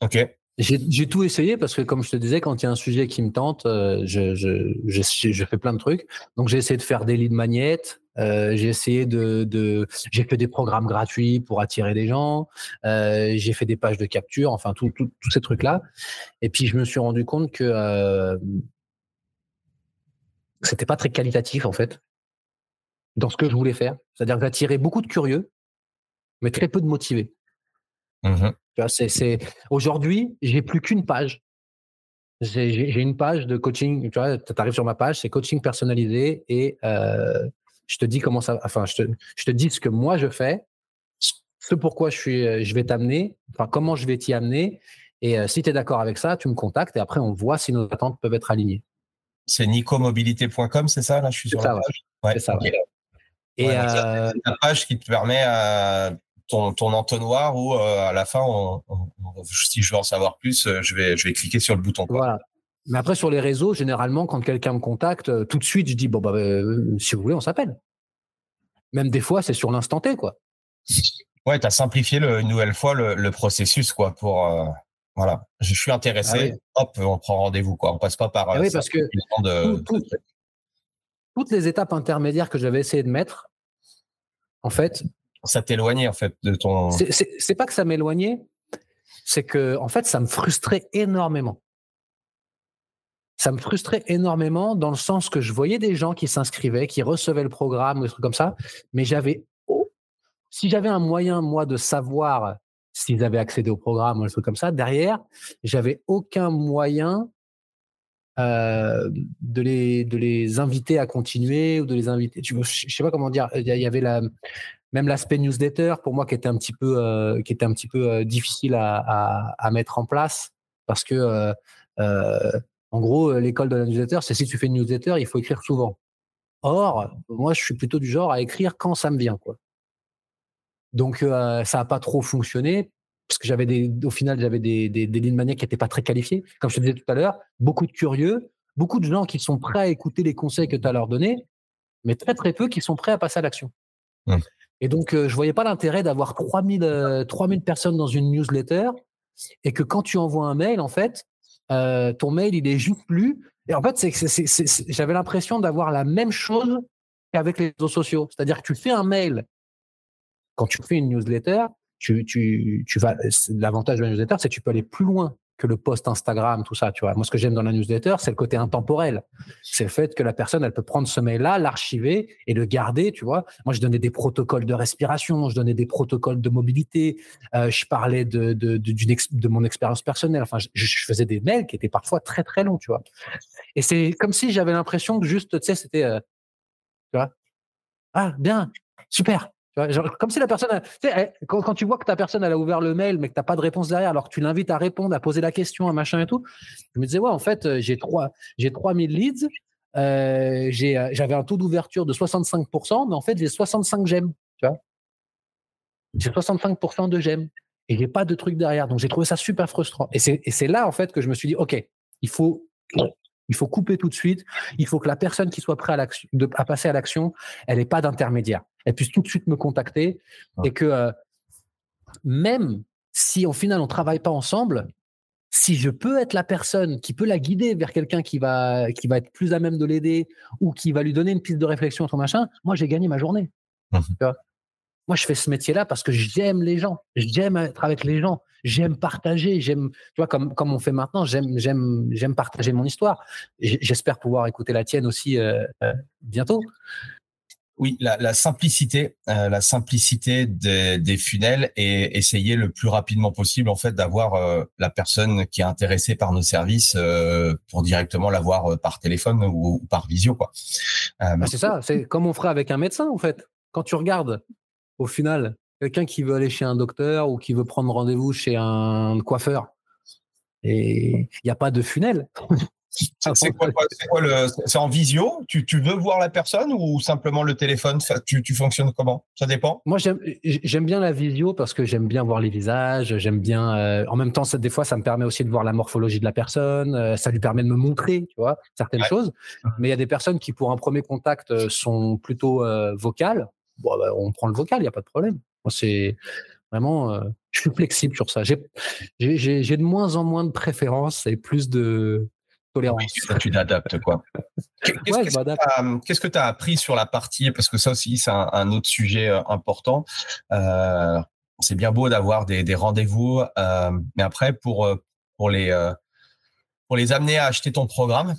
Ok. J'ai tout essayé parce que, comme je te disais, quand il y a un sujet qui me tente, euh, je, je, je, je fais plein de trucs. Donc, j'ai essayé de faire des leads magnets. Euh, j'ai essayé de, de j'ai fait des programmes gratuits pour attirer des gens. Euh, j'ai fait des pages de capture, enfin tous tout, tous ces trucs-là. Et puis je me suis rendu compte que euh, c'était pas très qualitatif en fait dans ce que je voulais faire. C'est-à-dire que j'attirais beaucoup de curieux, mais très peu de motivés. Mmh c'est, Aujourd'hui, j'ai plus qu'une page. J'ai, une page de coaching. Tu vois, arrives sur ma page, c'est coaching personnalisé et euh, je te dis comment ça. Enfin, je te, je te dis ce que moi je fais, ce pourquoi je, suis, je vais t'amener, enfin, comment je vais t'y amener. Et euh, si tu es d'accord avec ça, tu me contactes et après, on voit si nos attentes peuvent être alignées. C'est nicomobilité.com, c'est ça? Là, je suis sur la page. Ouais. C'est ça. Et euh, c'est la page qui te permet à ton, ton entonnoir où euh, à la fin, si je veux en savoir plus, euh, je vais, je vais cliquer sur le bouton. Voilà. Mais après, sur les réseaux, généralement, quand quelqu'un me contacte, euh, tout de suite, je dis bon, bah, si vous voulez, on s'appelle. Même des fois, c'est sur l'instant T, quoi. Ouais, tu as simplifié le, une nouvelle fois le, processus, quoi, pour. voilà, je suis intéressé, ah hop, on prend rendez-vous, quoi. On passe pas par. Ah oui, parce que toutes les étapes intermédiaires que j'avais essayé de mettre, en fait, ça t'éloignait en fait de ton. C'est pas que ça m'éloignait, c'est que en fait ça me frustrait énormément. Ça me frustrait énormément dans le sens que je voyais des gens qui s'inscrivaient, qui recevaient le programme, des trucs comme ça, mais j'avais si j'avais un moyen moi de savoir s'ils avaient accédé au programme ou des trucs comme ça, derrière, j'avais aucun moyen euh, de les de les inviter à continuer ou de les inviter. Je, je sais pas comment dire. Il y avait la même l'aspect newsletter pour moi qui était un petit peu euh, qui était un petit peu euh, difficile à, mettre en place. Parce que euh, en gros l'école de la newsletter c'est si tu fais une newsletter il faut écrire souvent. Or moi je suis plutôt du genre à écrire quand ça me vient quoi. Donc ça a pas trop fonctionné parce que j'avais des au final j'avais des, des, des lignes qui n'étaient pas très qualifiées comme je te disais tout à l'heure beaucoup de curieux beaucoup de gens qui sont prêts à écouter les conseils que tu as leur donné mais très très peu qui sont prêts à passer à l'action. Mmh. Et donc, euh, je voyais pas l'intérêt d'avoir 3000, 3000 euh, personnes dans une newsletter et que quand tu envoies un mail, en fait, euh, ton mail, il est juste lu. Et en fait, j'avais l'impression d'avoir la même chose qu'avec les réseaux sociaux. C'est-à-dire que tu fais un mail, quand tu fais une newsletter, tu, vas, l'avantage de la newsletter, c'est que tu peux aller plus loin que le post Instagram, tout ça, tu vois. Moi, ce que j'aime dans la newsletter, c'est le côté intemporel. C'est le fait que la personne, elle peut prendre ce mail-là, l'archiver et le garder, tu vois. Moi, je donnais des protocoles de respiration, je donnais des protocoles de mobilité, euh, je parlais de, de, de, de mon expérience personnelle. Enfin, je, faisais des mails qui étaient parfois très, très longs, tu vois. Et c'est comme si j'avais l'impression que juste, tu sais, c'était, euh, tu vois, ah, bien, super, comme si la personne, sais, quand, tu vois que ta personne elle a ouvert le mail mais que tu n'as pas de réponse derrière, alors que tu l'invites à répondre, à poser la question, à machin et tout, je me disais ouais en fait euh, j'ai trois, j'ai 3000 leads, euh, euh, j'avais un taux d'ouverture de 65%, mais en fait j'ai 65 j'aime, tu vois, j'ai 65% de j'aime et j'ai pas de truc derrière, donc j'ai trouvé ça super frustrant. Et c'est, et c'est là en fait que je me suis dit ok, il faut il faut couper tout de suite. Il faut que la personne qui soit prête à, à passer à l'action, elle n'ait pas d'intermédiaire. Elle puisse tout de suite me contacter et que euh, même si au final on travaille pas ensemble, si je peux être la personne qui peut la guider vers quelqu'un qui va, qui va être plus à même de l'aider ou qui va lui donner une piste de réflexion, ton machin, moi j'ai gagné ma journée. Mmh moi, je fais ce métier-là parce que j'aime les gens. J'aime être avec les gens. J'aime partager. J'aime, tu vois, comme, comme on fait maintenant, j'aime, j'aime, j'aime partager mon histoire. J'espère pouvoir écouter la tienne aussi euh, euh, bientôt. Oui, la, simplicité, euh, la simplicité des, des, funnels et essayer le plus rapidement possible en fait d'avoir la personne qui est intéressée par nos services pour directement l'avoir par téléphone ou, par visio quoi. Ah, c'est ça, c'est comme on ferait avec un médecin en fait. Quand tu regardes au final, quelqu'un qui veut aller chez un docteur ou qui veut prendre rendez-vous chez un coiffeur, et il n'y a pas de funnel. C'est quoi, le C'est en visio? Tu, tu, veux voir la personne ou simplement le téléphone? Tu, tu fonctionnes comment? Ça dépend. Moi, j'aime bien la visio parce que j'aime bien voir les visages. J'aime bien. Euh, en même temps, ça, des fois, ça me permet aussi de voir la morphologie de la personne. Euh, ça lui permet de me montrer, tu vois, certaines choses. Mais il y a des personnes qui, pour un premier contact, euh, sont plutôt vocales. Bon, bah, on prend le vocal, il n'y a pas de problème. Moi, c'est vraiment, euh, je suis flexible sur ça. J'ai de moins en moins de préférences et plus de tolérance. tu t'adaptes, quoi. Qu'est-ce que tu as appris sur la partie Parce que ça aussi, c'est un, autre sujet euh, important. Euh, c'est bien beau d'avoir des, des rendez-vous, mais après, pour, pour, les, pour les amener à acheter ton programme,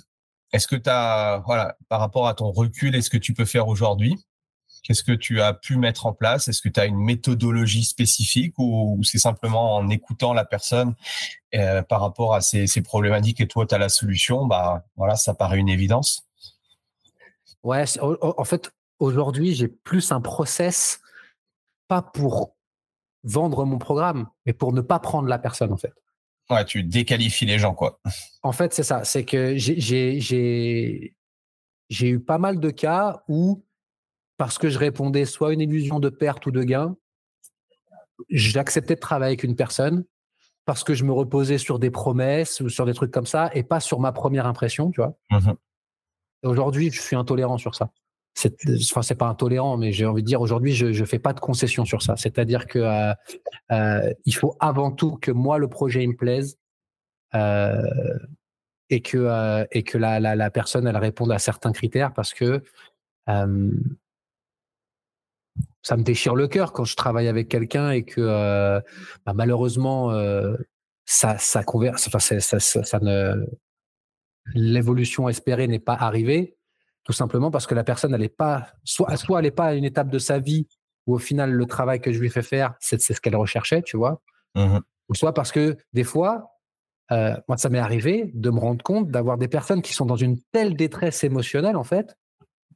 est-ce que tu as, voilà, par rapport à ton recul, est-ce que tu peux faire aujourd'hui? Qu'est-ce que tu as pu mettre en place? Est-ce que tu as une méthodologie spécifique ou, c'est simplement en écoutant la personne euh, par rapport à ses, problématiques et toi, tu as la solution? Bah, voilà, Ça paraît une évidence. Ouais, en fait, aujourd'hui, j'ai plus un process, pas pour vendre mon programme, mais pour ne pas prendre la personne, en fait. Ouais, tu déqualifies les gens, quoi. En fait, c'est ça. C'est que j'ai eu pas mal de cas où parce que je répondais soit une illusion de perte ou de gain, j'acceptais de travailler avec une personne parce que je me reposais sur des promesses ou sur des trucs comme ça et pas sur ma première impression, tu vois. Mmh aujourd'hui, je suis intolérant sur ça. Enfin, c'est pas intolérant, mais j'ai envie de dire aujourd'hui, je, fais pas de concession sur ça. C'est-à-dire que euh, euh, il faut avant tout que moi le projet me plaise euh, et que et que la, la, la, personne elle réponde à certains critères parce que ça me déchire le cœur quand je travaille avec quelqu'un et que euh, bah, malheureusement euh, ça ça converse enfin, ça, ça, ne l'évolution espérée n'est pas arrivée tout simplement parce que la personne elle pas soit soit elle n'est pas à une étape de sa vie où au final le travail que je lui fais faire c'est ce qu'elle recherchait tu vois. Mmh ou soit parce que des fois euh, moi ça m'est arrivé de me rendre compte d'avoir des personnes qui sont dans une telle détresse émotionnelle en fait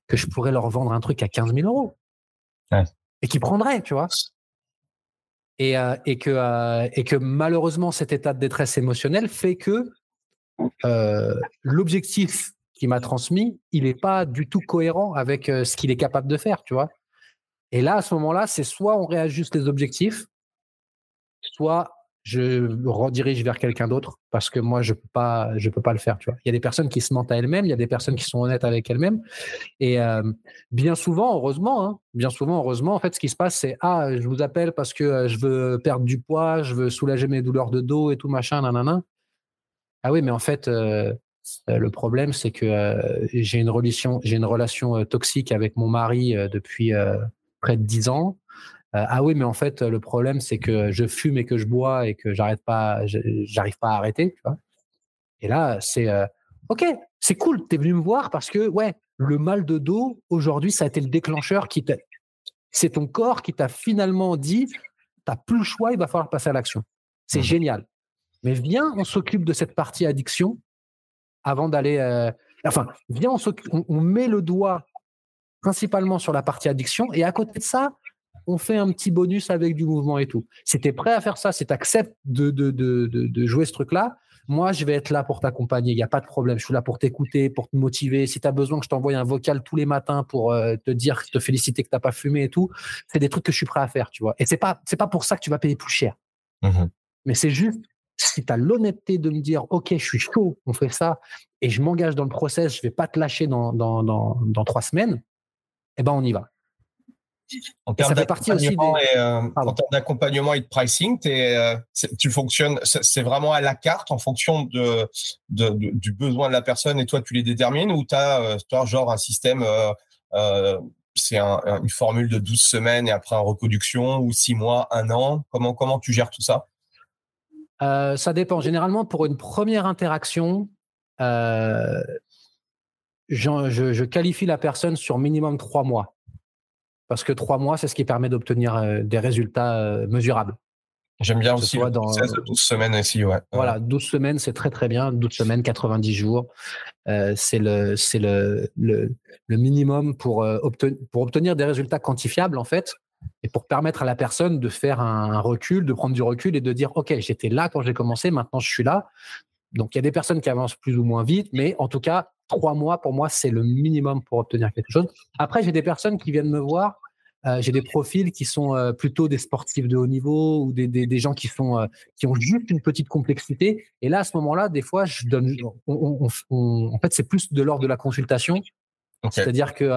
que je pourrais leur vendre un truc à 15 000 euros et qui prendrait, tu vois? Et, que, malheureusement, cet état de détresse émotionnelle fait que l'objectif qu'il m'a transmis, il n'est pas du tout cohérent avec ce qu'il est capable de faire, tu vois? Et là, à ce moment-là, c'est soit on réajuste les objectifs, soit je redirige vers quelqu'un d'autre parce que moi je peux pas je peux pas le faire tu vois. Il y a des personnes qui se mentent à elles-mêmes il y a des personnes qui sont honnêtes avec elles-mêmes. Et bien souvent heureusement hein, bien souvent heureusement en fait ce qui se passe c'est ah je vous appelle parce que je veux perdre du poids je veux soulager mes douleurs de dos et tout machin nanana. Ah oui mais en fait le problème c'est que j'ai une relation j'ai une relation toxique avec mon mari depuis près de dix ans ah oui, mais en fait, le problème, c'est que je fume et que je bois et que j'arrête pas, j'arrive pas à arrêter. Tu vois et là, c'est OK, c'est cool, tu es venu me voir parce que, ouais, le mal de dos, aujourd'hui, ça a été le déclencheur qui t'a. C'est ton corps qui t'a finalement dit tu n'as plus le choix, il va falloir passer à l'action. C'est mmh. génial. Mais viens, on s'occupe de cette partie addiction avant d'aller. Euh, enfin, viens, on, on, met le doigt principalement sur la partie addiction et à côté de ça, on fait un petit bonus avec du mouvement et tout. Si tu es prêt à faire ça, si tu acceptes de, de, de, de, jouer ce truc-là, moi, je vais être là pour t'accompagner. Il n'y a pas de problème. Je suis là pour t'écouter, pour te motiver. Si tu as besoin que je t'envoie un vocal tous les matins pour euh, te dire, te féliciter que tu n'as pas fumé et tout, c'est des trucs que je suis prêt à faire, tu vois. Et c'est pas, c'est pas pour ça que tu vas payer plus cher. Mmh Mais c'est juste si tu as l'honnêteté de me dire, OK, je suis chaud, on fait ça, et je m'engage dans le process, je vais pas te lâcher dans, dans, dans, trois semaines, eh ben, on y va. En termes d'accompagnement et, euh, de pricing, euh, tu fonctionnes, c'est vraiment à la carte en fonction de, du besoin de la personne et toi tu les détermines ou tu as euh, toi, genre un système, c'est une formule de 12 semaines et après en reproduction ou 6 mois, 1 an? Comment, comment tu gères tout ça? Ça dépend. Généralement, pour une première interaction, je, je, qualifie la personne sur minimum 3 mois parce que trois mois, c'est ce qui permet d'obtenir euh, des résultats euh, mesurables. J'aime bien aussi le dans, 16 12 semaines aussi, ouais. Voilà, 12 semaines, c'est très très bien. 12 semaines, 90 jours, euh, c'est le, c'est le, le, minimum pour obtenir des résultats quantifiables, en fait, et pour permettre à la personne de faire un, recul, de prendre du recul et de dire, OK, j'étais là quand j'ai commencé, maintenant je suis là. Donc, il y a des personnes qui avancent plus ou moins vite, mais en tout cas, trois mois, pour moi, c'est le minimum pour obtenir quelque chose. Après, j'ai des personnes qui viennent me voir. Euh, j'ai des profils qui sont euh, plutôt des sportifs de haut niveau ou des, des, gens qui, sont, euh, qui ont juste une petite complexité. Et là, à ce moment-là, des fois, je donne, on, en fait, c'est plus de l'ordre de la consultation. C'est-à-dire que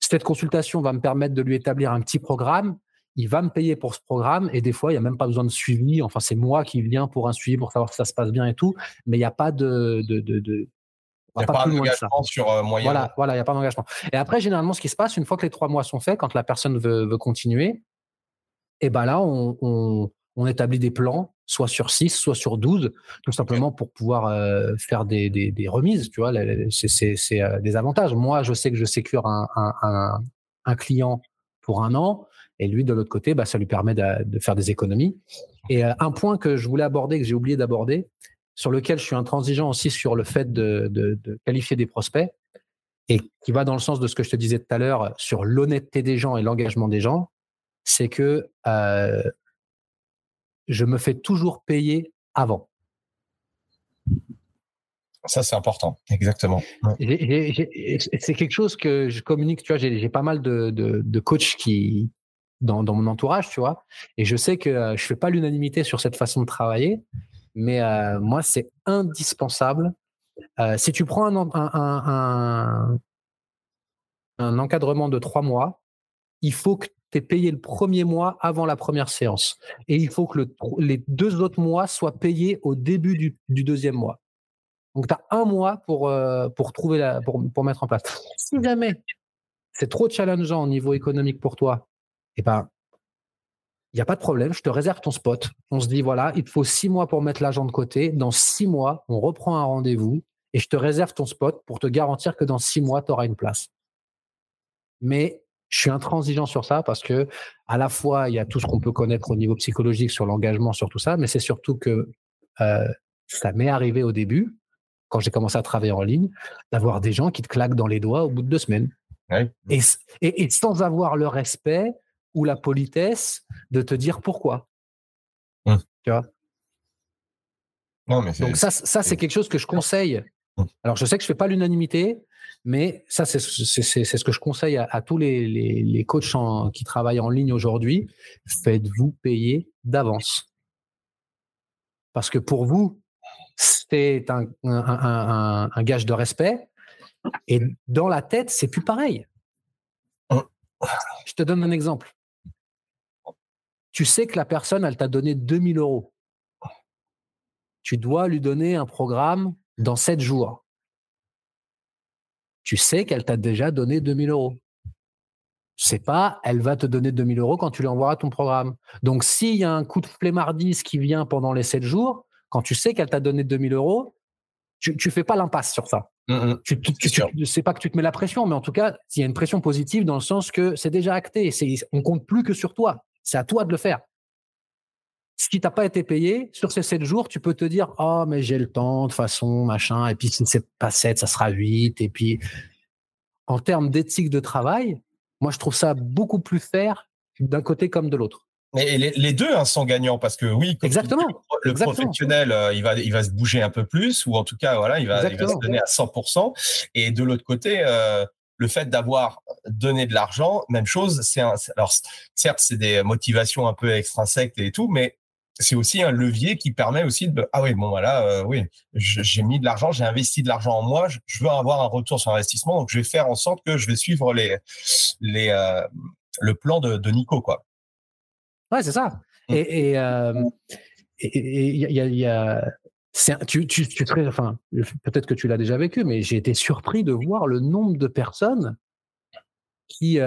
cette consultation va me permettre de lui établir un petit programme il va me payer pour ce programme et des fois, il n'y a même pas besoin de suivi. Enfin, c'est moi qui viens pour un suivi pour savoir si ça se passe bien et tout, mais il n'y a pas de, de, de, il n'y a pas, d'engagement sur euh, moyen. Voilà, voilà, il n'y a pas d'engagement. Et après, généralement, ce qui se passe, une fois que les trois mois sont faits, quand la personne veut, veut continuer, et eh ben là, on, on, on, établit des plans, soit sur 6, soit sur 12, tout simplement pour pouvoir euh, faire des, des, des, remises. Tu vois, c'est euh, des avantages. Moi, je sais que je sécure un, un, un, client pour un an. Et lui, de l'autre côté, bah, ça lui permet de, de, faire des économies. Et un point que je voulais aborder, que j'ai oublié d'aborder, sur lequel je suis intransigeant aussi sur le fait de, qualifier des prospects et qui va dans le sens de ce que je te disais tout à l'heure sur l'honnêteté des gens et l'engagement des gens, c'est que euh, je me fais toujours payer avant. Ça, c'est important, exactement. C'est quelque chose que je communique, tu vois, j'ai pas mal de, coachs qui, dans, mon entourage, tu vois, et je sais que euh, je fais pas l'unanimité sur cette façon de travailler, mais euh, moi, c'est indispensable. Euh, si tu prends un, encadrement de trois mois, il faut que tu aies payé le premier mois avant la première séance. Et il faut que les deux autres mois soient payés au début du, deuxième mois. Donc, tu as un mois pour, euh, trouver la, mettre en place. Si jamais c'est trop challengeant au niveau économique pour toi, eh ben, il n'y a pas de problème, je te réserve ton spot. On se dit, voilà, il te faut six mois pour mettre l'argent de côté. Dans six mois, on reprend un rendez-vous et je te réserve ton spot pour te garantir que dans six mois, tu auras une place. Mais je suis intransigeant sur ça parce que à la fois, il y a tout ce qu'on peut connaître au niveau psychologique sur l'engagement, sur tout ça, mais c'est surtout que euh, ça m'est arrivé au début, quand j'ai commencé à travailler en ligne, d'avoir des gens qui te claquent dans les doigts au bout de deux semaines. et, et, sans avoir le respect ou la politesse de te dire pourquoi. Mmh. Tu vois? Non, mais Donc ça, ça c'est quelque chose que je conseille. Mmh. Alors je sais que je fais pas l'unanimité, mais ça c'est ce que je conseille à, tous les, les, coachs qui travaillent en ligne aujourd'hui. Faites-vous payer d'avance. Parce que pour vous, c'est un, un, un, gage de respect. Et dans la tête, c'est plus pareil. Mmh. Je te donne un exemple tu sais que la personne, elle t'a donné 2000 euros. Tu dois lui donner un programme dans 7 jours. Tu sais qu'elle t'a déjà donné 2000 euros. sais pas, elle va te donner 2000 euros quand tu lui envoies ton programme. Donc, s'il y a un coup de flemmardise qui vient pendant les 7 jours, quand tu sais qu'elle t'a donné 2000 euros, tu ne fais pas l'impasse sur ça. Mmh, mmh. Tu, tu, sais pas que tu te mets la pression, mais en tout cas, il y a une pression positive dans le sens que c'est déjà acté. On compte plus que sur toi. C'est à toi de le faire. Ce qui t'a pas été payé, sur ces 7 jours, tu peux te dire Oh, mais j'ai le temps, de façon, machin. Et puis, si c'est pas 7, ça sera 8. Et puis, en termes d'éthique de travail, moi, je trouve ça beaucoup plus fair d'un côté comme de l'autre. Et les, deux hein, sont gagnants parce que oui, exactement. le professionnel, euh, il va, il va se bouger un peu plus ou en tout cas, voilà, il va, il va se donner à 100%. Et de l'autre côté, euh, le fait d'avoir donné de l'argent, même chose. C'est alors certes, c'est des motivations un peu extrinsèques et tout, mais c'est aussi un levier qui permet aussi de ah oui bon voilà euh, oui j'ai mis de l'argent j'ai investi de l'argent en moi je, veux avoir un retour sur investissement donc je vais faire en sorte que je vais suivre les les le plan de, de Nico quoi Ouais, c'est ça. Mmh. Et il y a, tu, tu, tu enfin, peut-être que tu l'as déjà vécu, mais j'ai été surpris de voir le nombre de personnes qui,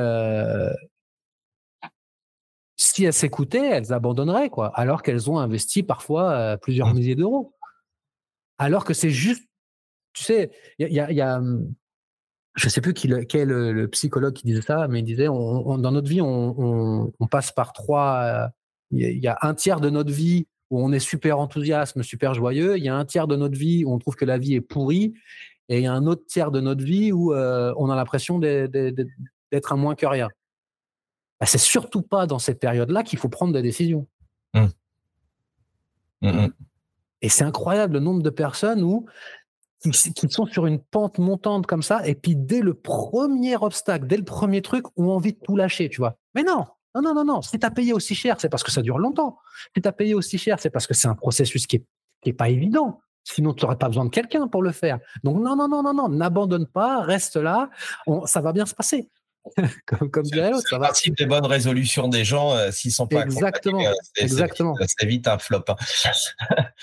si elles s'écoutaient, elles abandonneraient, quoi, alors qu'elles ont investi parfois plusieurs mmh. milliers d'euros. Alors que c'est juste, tu sais, il y a, y a mmh, je sais plus qui quel le, psychologue qui disait ça, mais il disait on, dans notre vie, on, on passe par trois. Il y, a un tiers de notre vie où on est super enthousiaste, super joyeux. Il y a un tiers de notre vie où on trouve que la vie est pourrie. Et il y a un autre tiers de notre vie où euh, on a l'impression d'être un moins que rien. Bah, c'est surtout pas dans cette période-là qu'il faut prendre des décisions. Mmh. Mmh, mmh. Et c'est incroyable le nombre de personnes où qui, sont sur une pente montante comme ça, et puis dès le premier obstacle, dès le premier truc, ont envie de tout lâcher, tu vois. Mais non, non, non, non, non. Si tu as payé aussi cher, c'est parce que ça dure longtemps. Si tu as payé aussi cher, c'est parce que c'est un processus qui n'est pas évident. Sinon, tu n'aurais pas besoin de quelqu'un pour le faire. Donc, non, non, non, non, non, n'abandonne pas, reste là, ça va bien se passer. <laughs> comme, comme dirait l'autre. C'est principe des bonnes résolutions des gens, euh, s'ils sont pas exactement, euh, exactement. C'est vite un flop. Hein.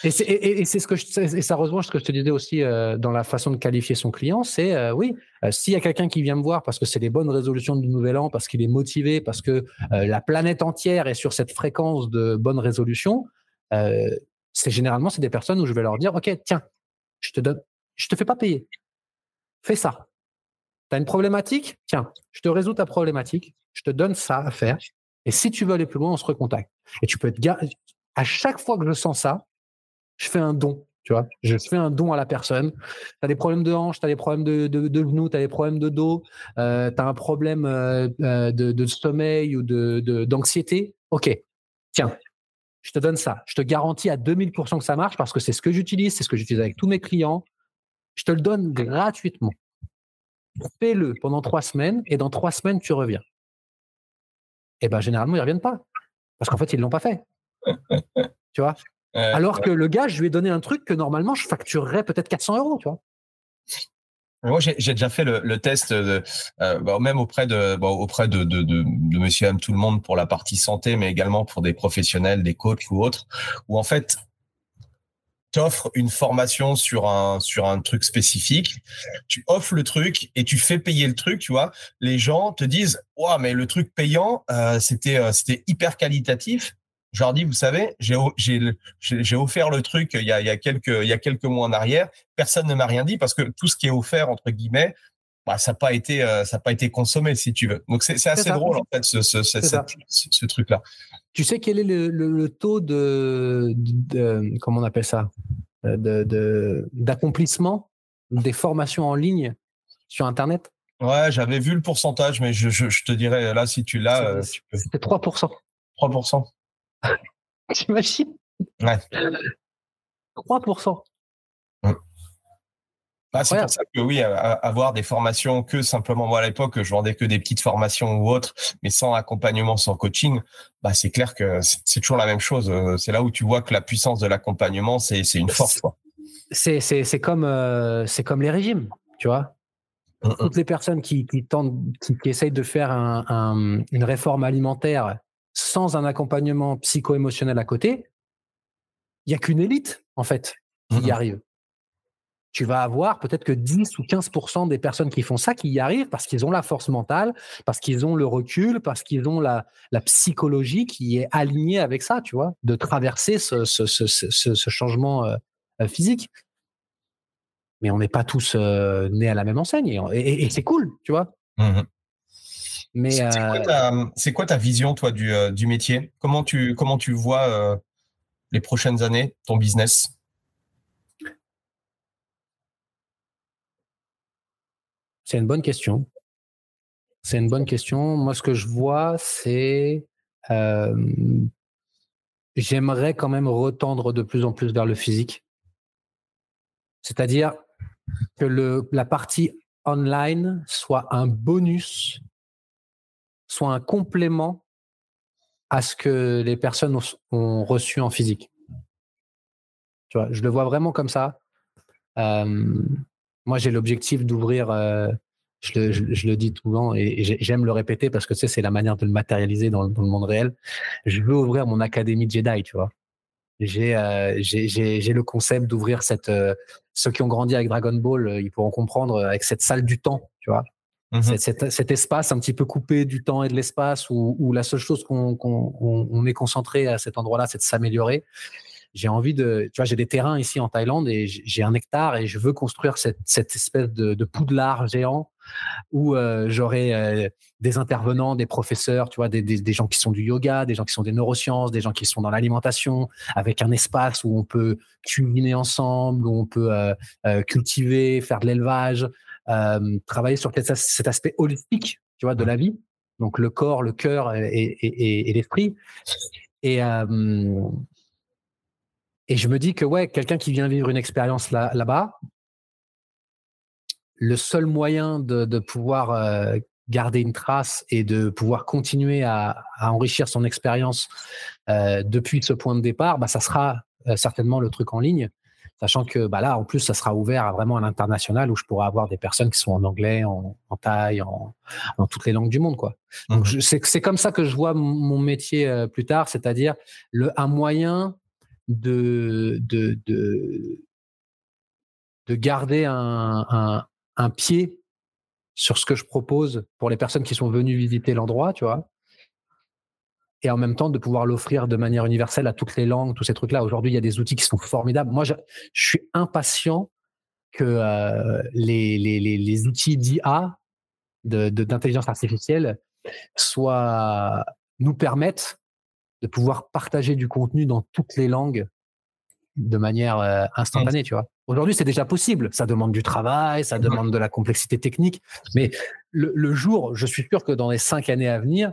<laughs> et c'est ce que je, et ça rejoint ce que je te disais aussi euh, dans la façon de qualifier son client, c'est oui, s'il y a quelqu'un qui vient me voir parce que c'est les bonnes résolutions du nouvel an, parce qu'il est motivé, parce que la planète entière est sur cette fréquence de bonnes résolutions, c'est généralement c'est des personnes où je vais leur dire, ok, tiens, je te donne, je te fais pas payer, fais ça tu as une problématique? Tiens, je te résous ta problématique, je te donne ça à faire. Et si tu veux aller plus loin, on se recontacte. Et tu peux être à chaque fois que je sens ça, je fais un don. Tu vois, je fais un don à la personne. Tu as des problèmes de hanche, tu as des problèmes de, de, genoux, tu as des problèmes de dos, euh, tu as un problème euh, euh, de, sommeil ou d'anxiété. ok, tiens, je te donne ça. Je te garantis à 2000% que ça marche parce que c'est ce que j'utilise, c'est ce que j'utilise avec tous mes clients. Je te le donne gratuitement fais-le pendant trois semaines et dans trois semaines, tu reviens. Et eh ben généralement, ils ne reviennent pas. Parce qu'en fait, ils ne l'ont pas fait. <laughs> tu vois? Alors que le gars, je lui ai donné un truc que normalement, je facturerais peut-être 400 euros, tu vois? Moi, j'ai déjà fait le, test, de, euh, bah, même auprès de auprès de, de, de, Monsieur M tout le monde pour la partie santé, mais également pour des professionnels, des coachs ou autres, où en fait t'offres une formation sur un sur un truc spécifique, tu offres le truc et tu fais payer le truc, tu vois. Les gens te disent "Waouh, mais le truc payant, euh, c'était euh, c'était hyper qualitatif." Je leur dis, vous savez, j'ai j'ai offert le truc il y a il y a quelques il y a quelques mois en arrière, personne ne m'a rien dit parce que tout ce qui est offert entre guillemets, bah, ça n'a pas été euh, ça pas été consommé si tu veux. Donc c'est assez drôle en fait ce ce, ce, ce truc là. Tu sais quel est le, taux de, comment on appelle ça, de d'accomplissement des formations en ligne sur Internet? Ouais, j'avais vu le pourcentage, mais je, te dirais là si tu l'as, C'était 3%. 3%. <laughs> T'imagines? Ouais. 3%. Bah, c'est pour ça que oui, avoir des formations que simplement, moi à l'époque, je vendais que des petites formations ou autres, mais sans accompagnement, sans coaching, bah, c'est clair que c'est toujours la même chose. Euh, c'est là où tu vois que la puissance de l'accompagnement, c'est une force. C'est comme, euh, c'est comme les régimes, tu vois. Toutes les personnes qui, qui tentent, qui, essayent de faire un, une réforme alimentaire sans un accompagnement psycho-émotionnel à côté, il n'y a qu'une élite, en fait, qui y arrive. Tu vas avoir peut-être que 10 ou 15% des personnes qui font ça qui y arrivent parce qu'ils ont la force mentale, parce qu'ils ont le recul, parce qu'ils ont la, psychologie qui est alignée avec ça, tu vois, de traverser ce, changement euh, euh, physique. Mais on n'est pas tous euh, nés à la même enseigne et, c'est cool, tu vois. Mmh Mais c'est quoi, ta vision, toi, du, du métier? Comment tu, comment tu vois les prochaines années, ton business? C'est une bonne question. C'est une bonne question. Moi, ce que je vois, c'est j'aimerais quand même retendre de plus en plus vers le physique. C'est-à-dire que la partie online soit un bonus, soit un complément à ce que les personnes ont, reçu en physique. Je le vois vraiment comme ça. Moi, j'ai l'objectif d'ouvrir, euh, je, le, dis souvent et, j'aime le répéter parce que tu sais, c'est la manière de le matérialiser dans, le monde réel. Je veux ouvrir mon académie Jedi, tu vois. J'ai euh, j'ai le concept d'ouvrir cette. Euh, ceux qui ont grandi avec Dragon Ball, ils pourront comprendre avec cette salle du temps, tu vois. Mmh cet, espace un petit peu coupé du temps et de l'espace où, la seule chose qu'on on est concentré à cet endroit-là, c'est de s'améliorer j'ai envie de, tu vois, j'ai des terrains ici en Thaïlande et j'ai un hectare et je veux construire cette, cette espèce de, de poudlard géant où euh, j'aurai euh, des intervenants, des professeurs, tu vois, des, des, des, gens qui sont du yoga, des gens qui sont des neurosciences, des gens qui sont dans l'alimentation, avec un espace où on peut cuisiner ensemble, où on peut euh, cultiver, faire de l'élevage, travailler sur cet aspect holistique, tu vois, de la vie. Donc le corps, le cœur et, et, et l'esprit. Et, et je me dis que ouais, quelqu'un qui vient vivre une expérience là, là-bas, le seul moyen de, pouvoir euh, garder une trace et de pouvoir continuer à, enrichir son expérience euh, depuis ce point de départ, bah, ça sera euh, certainement le truc en ligne. Sachant que bah là, en plus, ça sera ouvert à vraiment à l'international où je pourrai avoir des personnes qui sont en anglais, en, en thaï, en, en, toutes les langues du monde. Quoi. Donc, mmh. c'est comme ça que je vois mon métier plus tard, c'est-à-dire un moyen de, de, de, de garder un, un, pied sur ce que je propose pour les personnes qui sont venues visiter l'endroit, tu vois. Et en même temps, de pouvoir l'offrir de manière universelle à toutes les langues, tous ces trucs-là. Aujourd'hui, il y a des outils qui sont formidables. Moi, je, je suis impatient que euh, les, les, les, les, outils d'IA, d'intelligence artificielle, soient, nous permettent de pouvoir partager du contenu dans toutes les langues de manière euh, instantanée, tu vois. Aujourd'hui, c'est déjà possible. Ça demande du travail, ça demande de la complexité technique. Mais le, jour, je suis sûr que dans les cinq années à venir,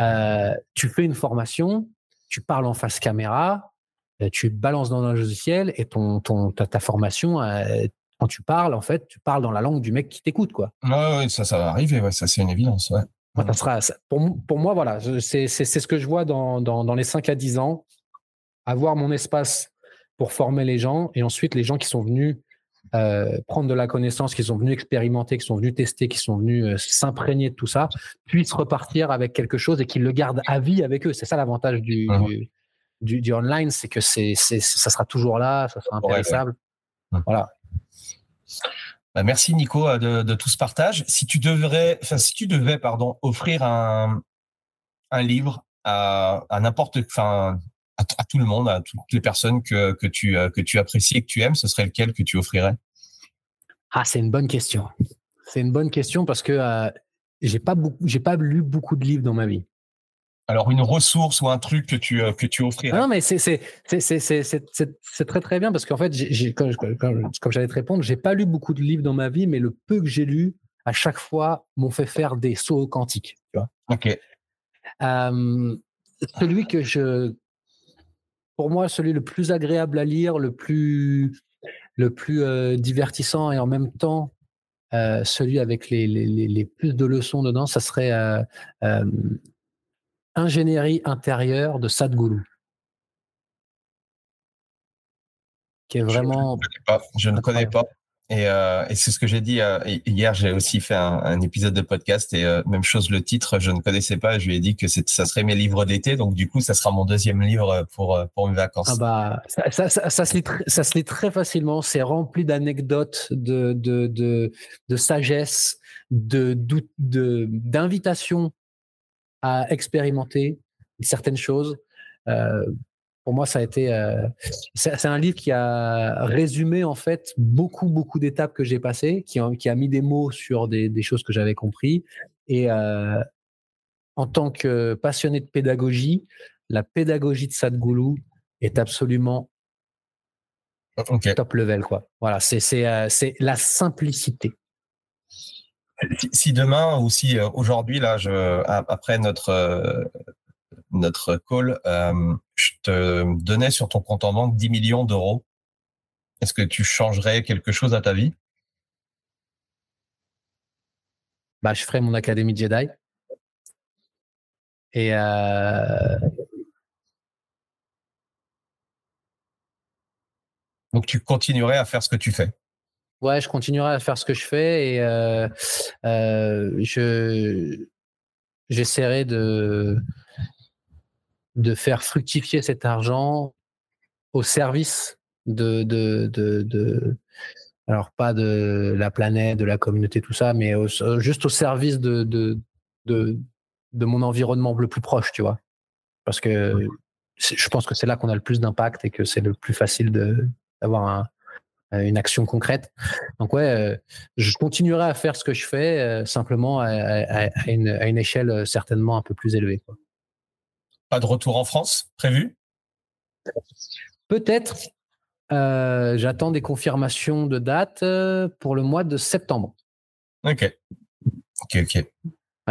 euh, tu fais une formation, tu parles en face caméra, euh, tu balances dans un logiciel et ton, ton, ta, formation, quand tu parles, en fait, tu parles dans la langue du mec qui t'écoute, quoi. Oui, ça, ça va arriver. Ouais, ça, c'est une évidence. Ouais pour, moi, voilà, c'est ce que je vois dans, dans, les 5 à 10 ans. Avoir mon espace pour former les gens et ensuite les gens qui sont venus euh, prendre de la connaissance, qui sont venus expérimenter, qui sont venus tester, qui sont venus euh, s'imprégner de tout ça, puissent repartir avec quelque chose et qu'ils le gardent à vie avec eux. C'est ça l'avantage du, mmh. du, du, online, c'est que c'est ça sera toujours là, ça sera impérissable. Mmh. Voilà. Bah, merci Nico euh, de, tout ce partage. Si tu devais, pardon, offrir un, livre à, n'importe, enfin à, tout le monde, à toutes les personnes que, que tu euh, que tu apprécies et que tu aimes, ce serait lequel que tu offrirais? Ah, c'est une bonne question. C'est une bonne question parce que euh, j'ai j'ai pas lu beaucoup de livres dans ma vie. Alors une ressource ou un truc que tu euh, que tu offrirais. Non mais c'est c'est c'est très très bien parce qu'en fait j'ai comme, comme, j'allais te répondre j'ai pas lu beaucoup de livres dans ma vie mais le peu que j'ai lu à chaque fois m'ont fait faire des sauts quantiques. Tu vois. Ok. celui que je pour moi celui le plus agréable à lire le plus le plus euh, divertissant et en même temps euh, celui avec les, les, les, plus de leçons dedans, ça serait Ingénierie intérieure de Sadhguru. Qui est vraiment. Je ne connais pas. Et, euh, et c'est ce que j'ai dit euh, hier. J'ai aussi fait un, un, épisode de podcast et euh, même chose, le titre, je ne connaissais pas. Je lui ai dit que ça serait mes livres d'été. Donc du coup, ça sera mon deuxième livre pour pour mes vacances. Ah bah, ça, ça, ça, se, lit ça se lit très facilement. C'est rempli d'anecdotes, de, de, de, de sagesse, de d'invitations à expérimenter certaines choses. Euh, pour moi, ça a été. Euh, c'est un livre qui a résumé en fait beaucoup, beaucoup d'étapes que j'ai passées, qui, qui, a mis des mots sur des, des choses que j'avais compris. Et euh, en tant que passionné de pédagogie, la pédagogie de Sadhguru est absolument top level. Quoi. Voilà, c'est la simplicité. Si demain ou si euh, aujourd'hui, là, je, après notre euh, notre call, euh, je te donnais sur ton compte en banque 10 millions d'euros, est-ce que tu changerais quelque chose à ta vie? Bah, Je ferais mon académie Jedi. Et euh... donc tu continuerais à faire ce que tu fais? Ouais, je continuerai à faire ce que je fais et euh, euh, je j'essaierai de de faire fructifier cet argent au service de, de, de, alors pas de la planète, de la communauté, tout ça, mais juste au service de, de, de, de, mon environnement le plus proche, tu vois. Parce que je pense que c'est là qu'on a le plus d'impact et que c'est le plus facile d'avoir un, une action concrète. Donc ouais, euh, je continuerai à faire ce que je fais, euh, simplement à, à, une, à, une, échelle certainement un peu plus élevée. Quoi. Pas de retour en France prévu? Peut-être. Euh, j'attends des confirmations de date euh, pour le mois de septembre. Ok. Ok, ok.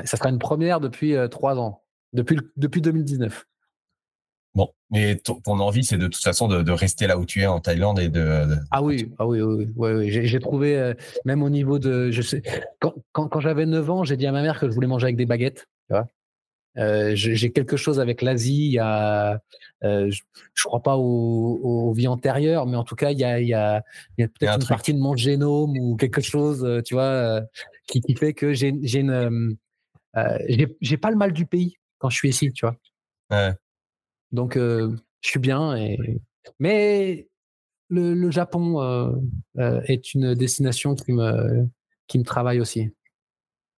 ça sera une première depuis euh, trois ans, depuis, depuis 2019. Mais ton, envie, c'est de toute façon de, rester là où tu es en Thaïlande et de. Ah oui, ah oui, oui, oui, J'ai trouvé, même au niveau de. Je sais, quand, quand, quand j'avais 9 ans, j'ai dit à ma mère que je voulais manger avec des baguettes. Tu vois euh, j'ai quelque chose avec l'Asie. Il y a, euh, je, ne crois pas aux, aux, vies antérieures, mais en tout cas, il y a, il y a, peut-être une partie de mon génome ou quelque chose, euh, tu vois, qui, qui, fait que j'ai une, j'ai pas le mal du pays quand je suis ici, tu vois. Ouais. Donc, je suis bien. Et... Mais le, le Japon est une destination qui me, qui me travaille aussi.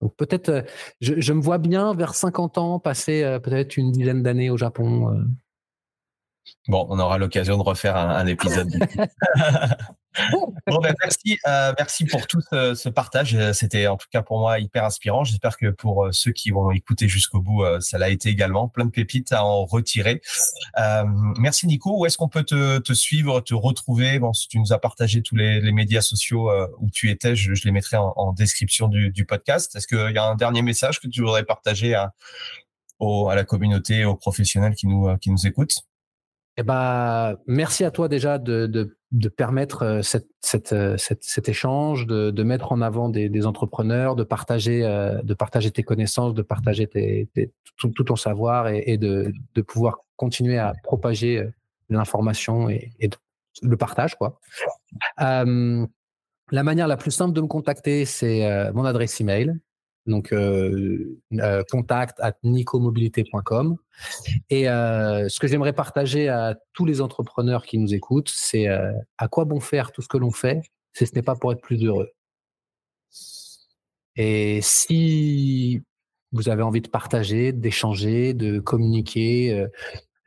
Donc peut-être, je, je, me vois bien vers 50 ans passer peut-être une dizaine d'années au Japon. Bon, on aura l'occasion de refaire un, un épisode. <laughs> ben, merci, euh, merci pour tout ce, partage. C'était en tout cas pour moi hyper inspirant. J'espère que pour euh, ceux qui vont écouter jusqu'au bout, euh, ça l'a été également. Plein de pépites à en retirer. Euh, merci Nico. Où est-ce qu'on peut te, suivre, te retrouver? Bon, si tu nous as partagé tous les, médias sociaux où tu étais, je, les mettrai en, description du, podcast. Est-ce qu'il y a un dernier message que tu voudrais partager à, la communauté, aux professionnels qui nous écoutent? Eh ben, merci à toi déjà de, permettre euh, euh, cet échange, de, mettre en avant des, entrepreneurs, de partager, euh, de partager tes connaissances, de partager tout, ton savoir et, de, pouvoir continuer à propager l'information et, le partage. Quoi. La manière la plus simple de me contacter, c'est mon adresse email, donc euh, euh, contact at nicomobilité.com. Et euh, ce que j'aimerais partager à tous les entrepreneurs qui nous écoutent, c'est à quoi bon faire tout ce que l'on fait si ce n'est pas pour être plus heureux? Et si vous avez envie de partager, d'échanger, de communiquer,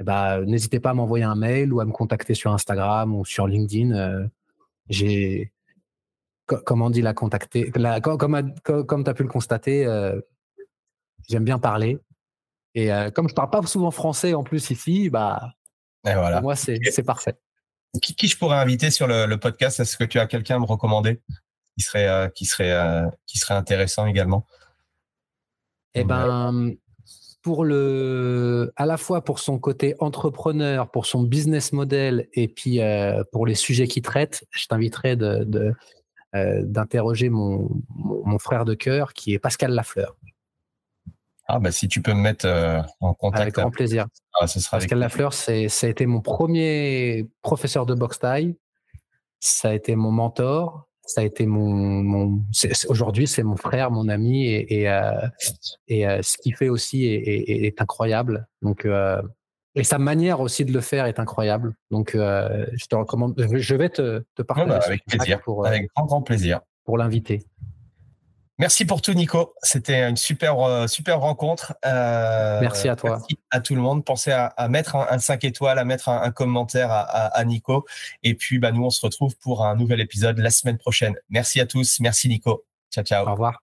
eh ben, n'hésitez pas à m'envoyer un mail ou à me contacter sur Instagram ou sur LinkedIn. J'ai comme on dit, la contacter. comme, comme, tu as pu le constater, euh, j'aime bien parler. Et euh, comme je parle pas souvent français en plus ici, bah, voilà. pour moi, c'est parfait. Qui, qui, je pourrais inviter sur le, podcast? Est-ce que tu as quelqu'un à me recommander qui serait, euh, qui serait, qui serait intéressant également? Eh ben, pour le, à la fois pour son côté entrepreneur, pour son business model et puis pour les sujets qu'il traite, je t'inviterai de, de d'interroger mon, mon, frère de cœur qui est Pascal Lafleur. Ah bah si tu peux me mettre euh, en contact. Avec grand plaisir. Ah, ce sera Pascal Lafleur, c'est, ça a été mon premier professeur de boxe taille. Ça a été mon mentor. ça a été mon, aujourd'hui c'est mon frère, mon ami et, et, et ce qu'il fait aussi est, est, incroyable. Donc et sa manière aussi de le faire est incroyable. Donc, euh, je te recommande. Je vais te, te partager. Bah, avec plaisir. Pour, avec grand, grand plaisir. Pour l'inviter. Merci pour tout, Nico. C'était une super, euh, super rencontre. Euh, merci à toi. Merci à tout le monde. Pensez à, mettre un, 5 étoiles, à mettre un, commentaire à, à, Nico. Et puis, bah, nous, on se retrouve pour un nouvel épisode la semaine prochaine. Merci à tous. Merci, Nico. Ciao, ciao. Au revoir.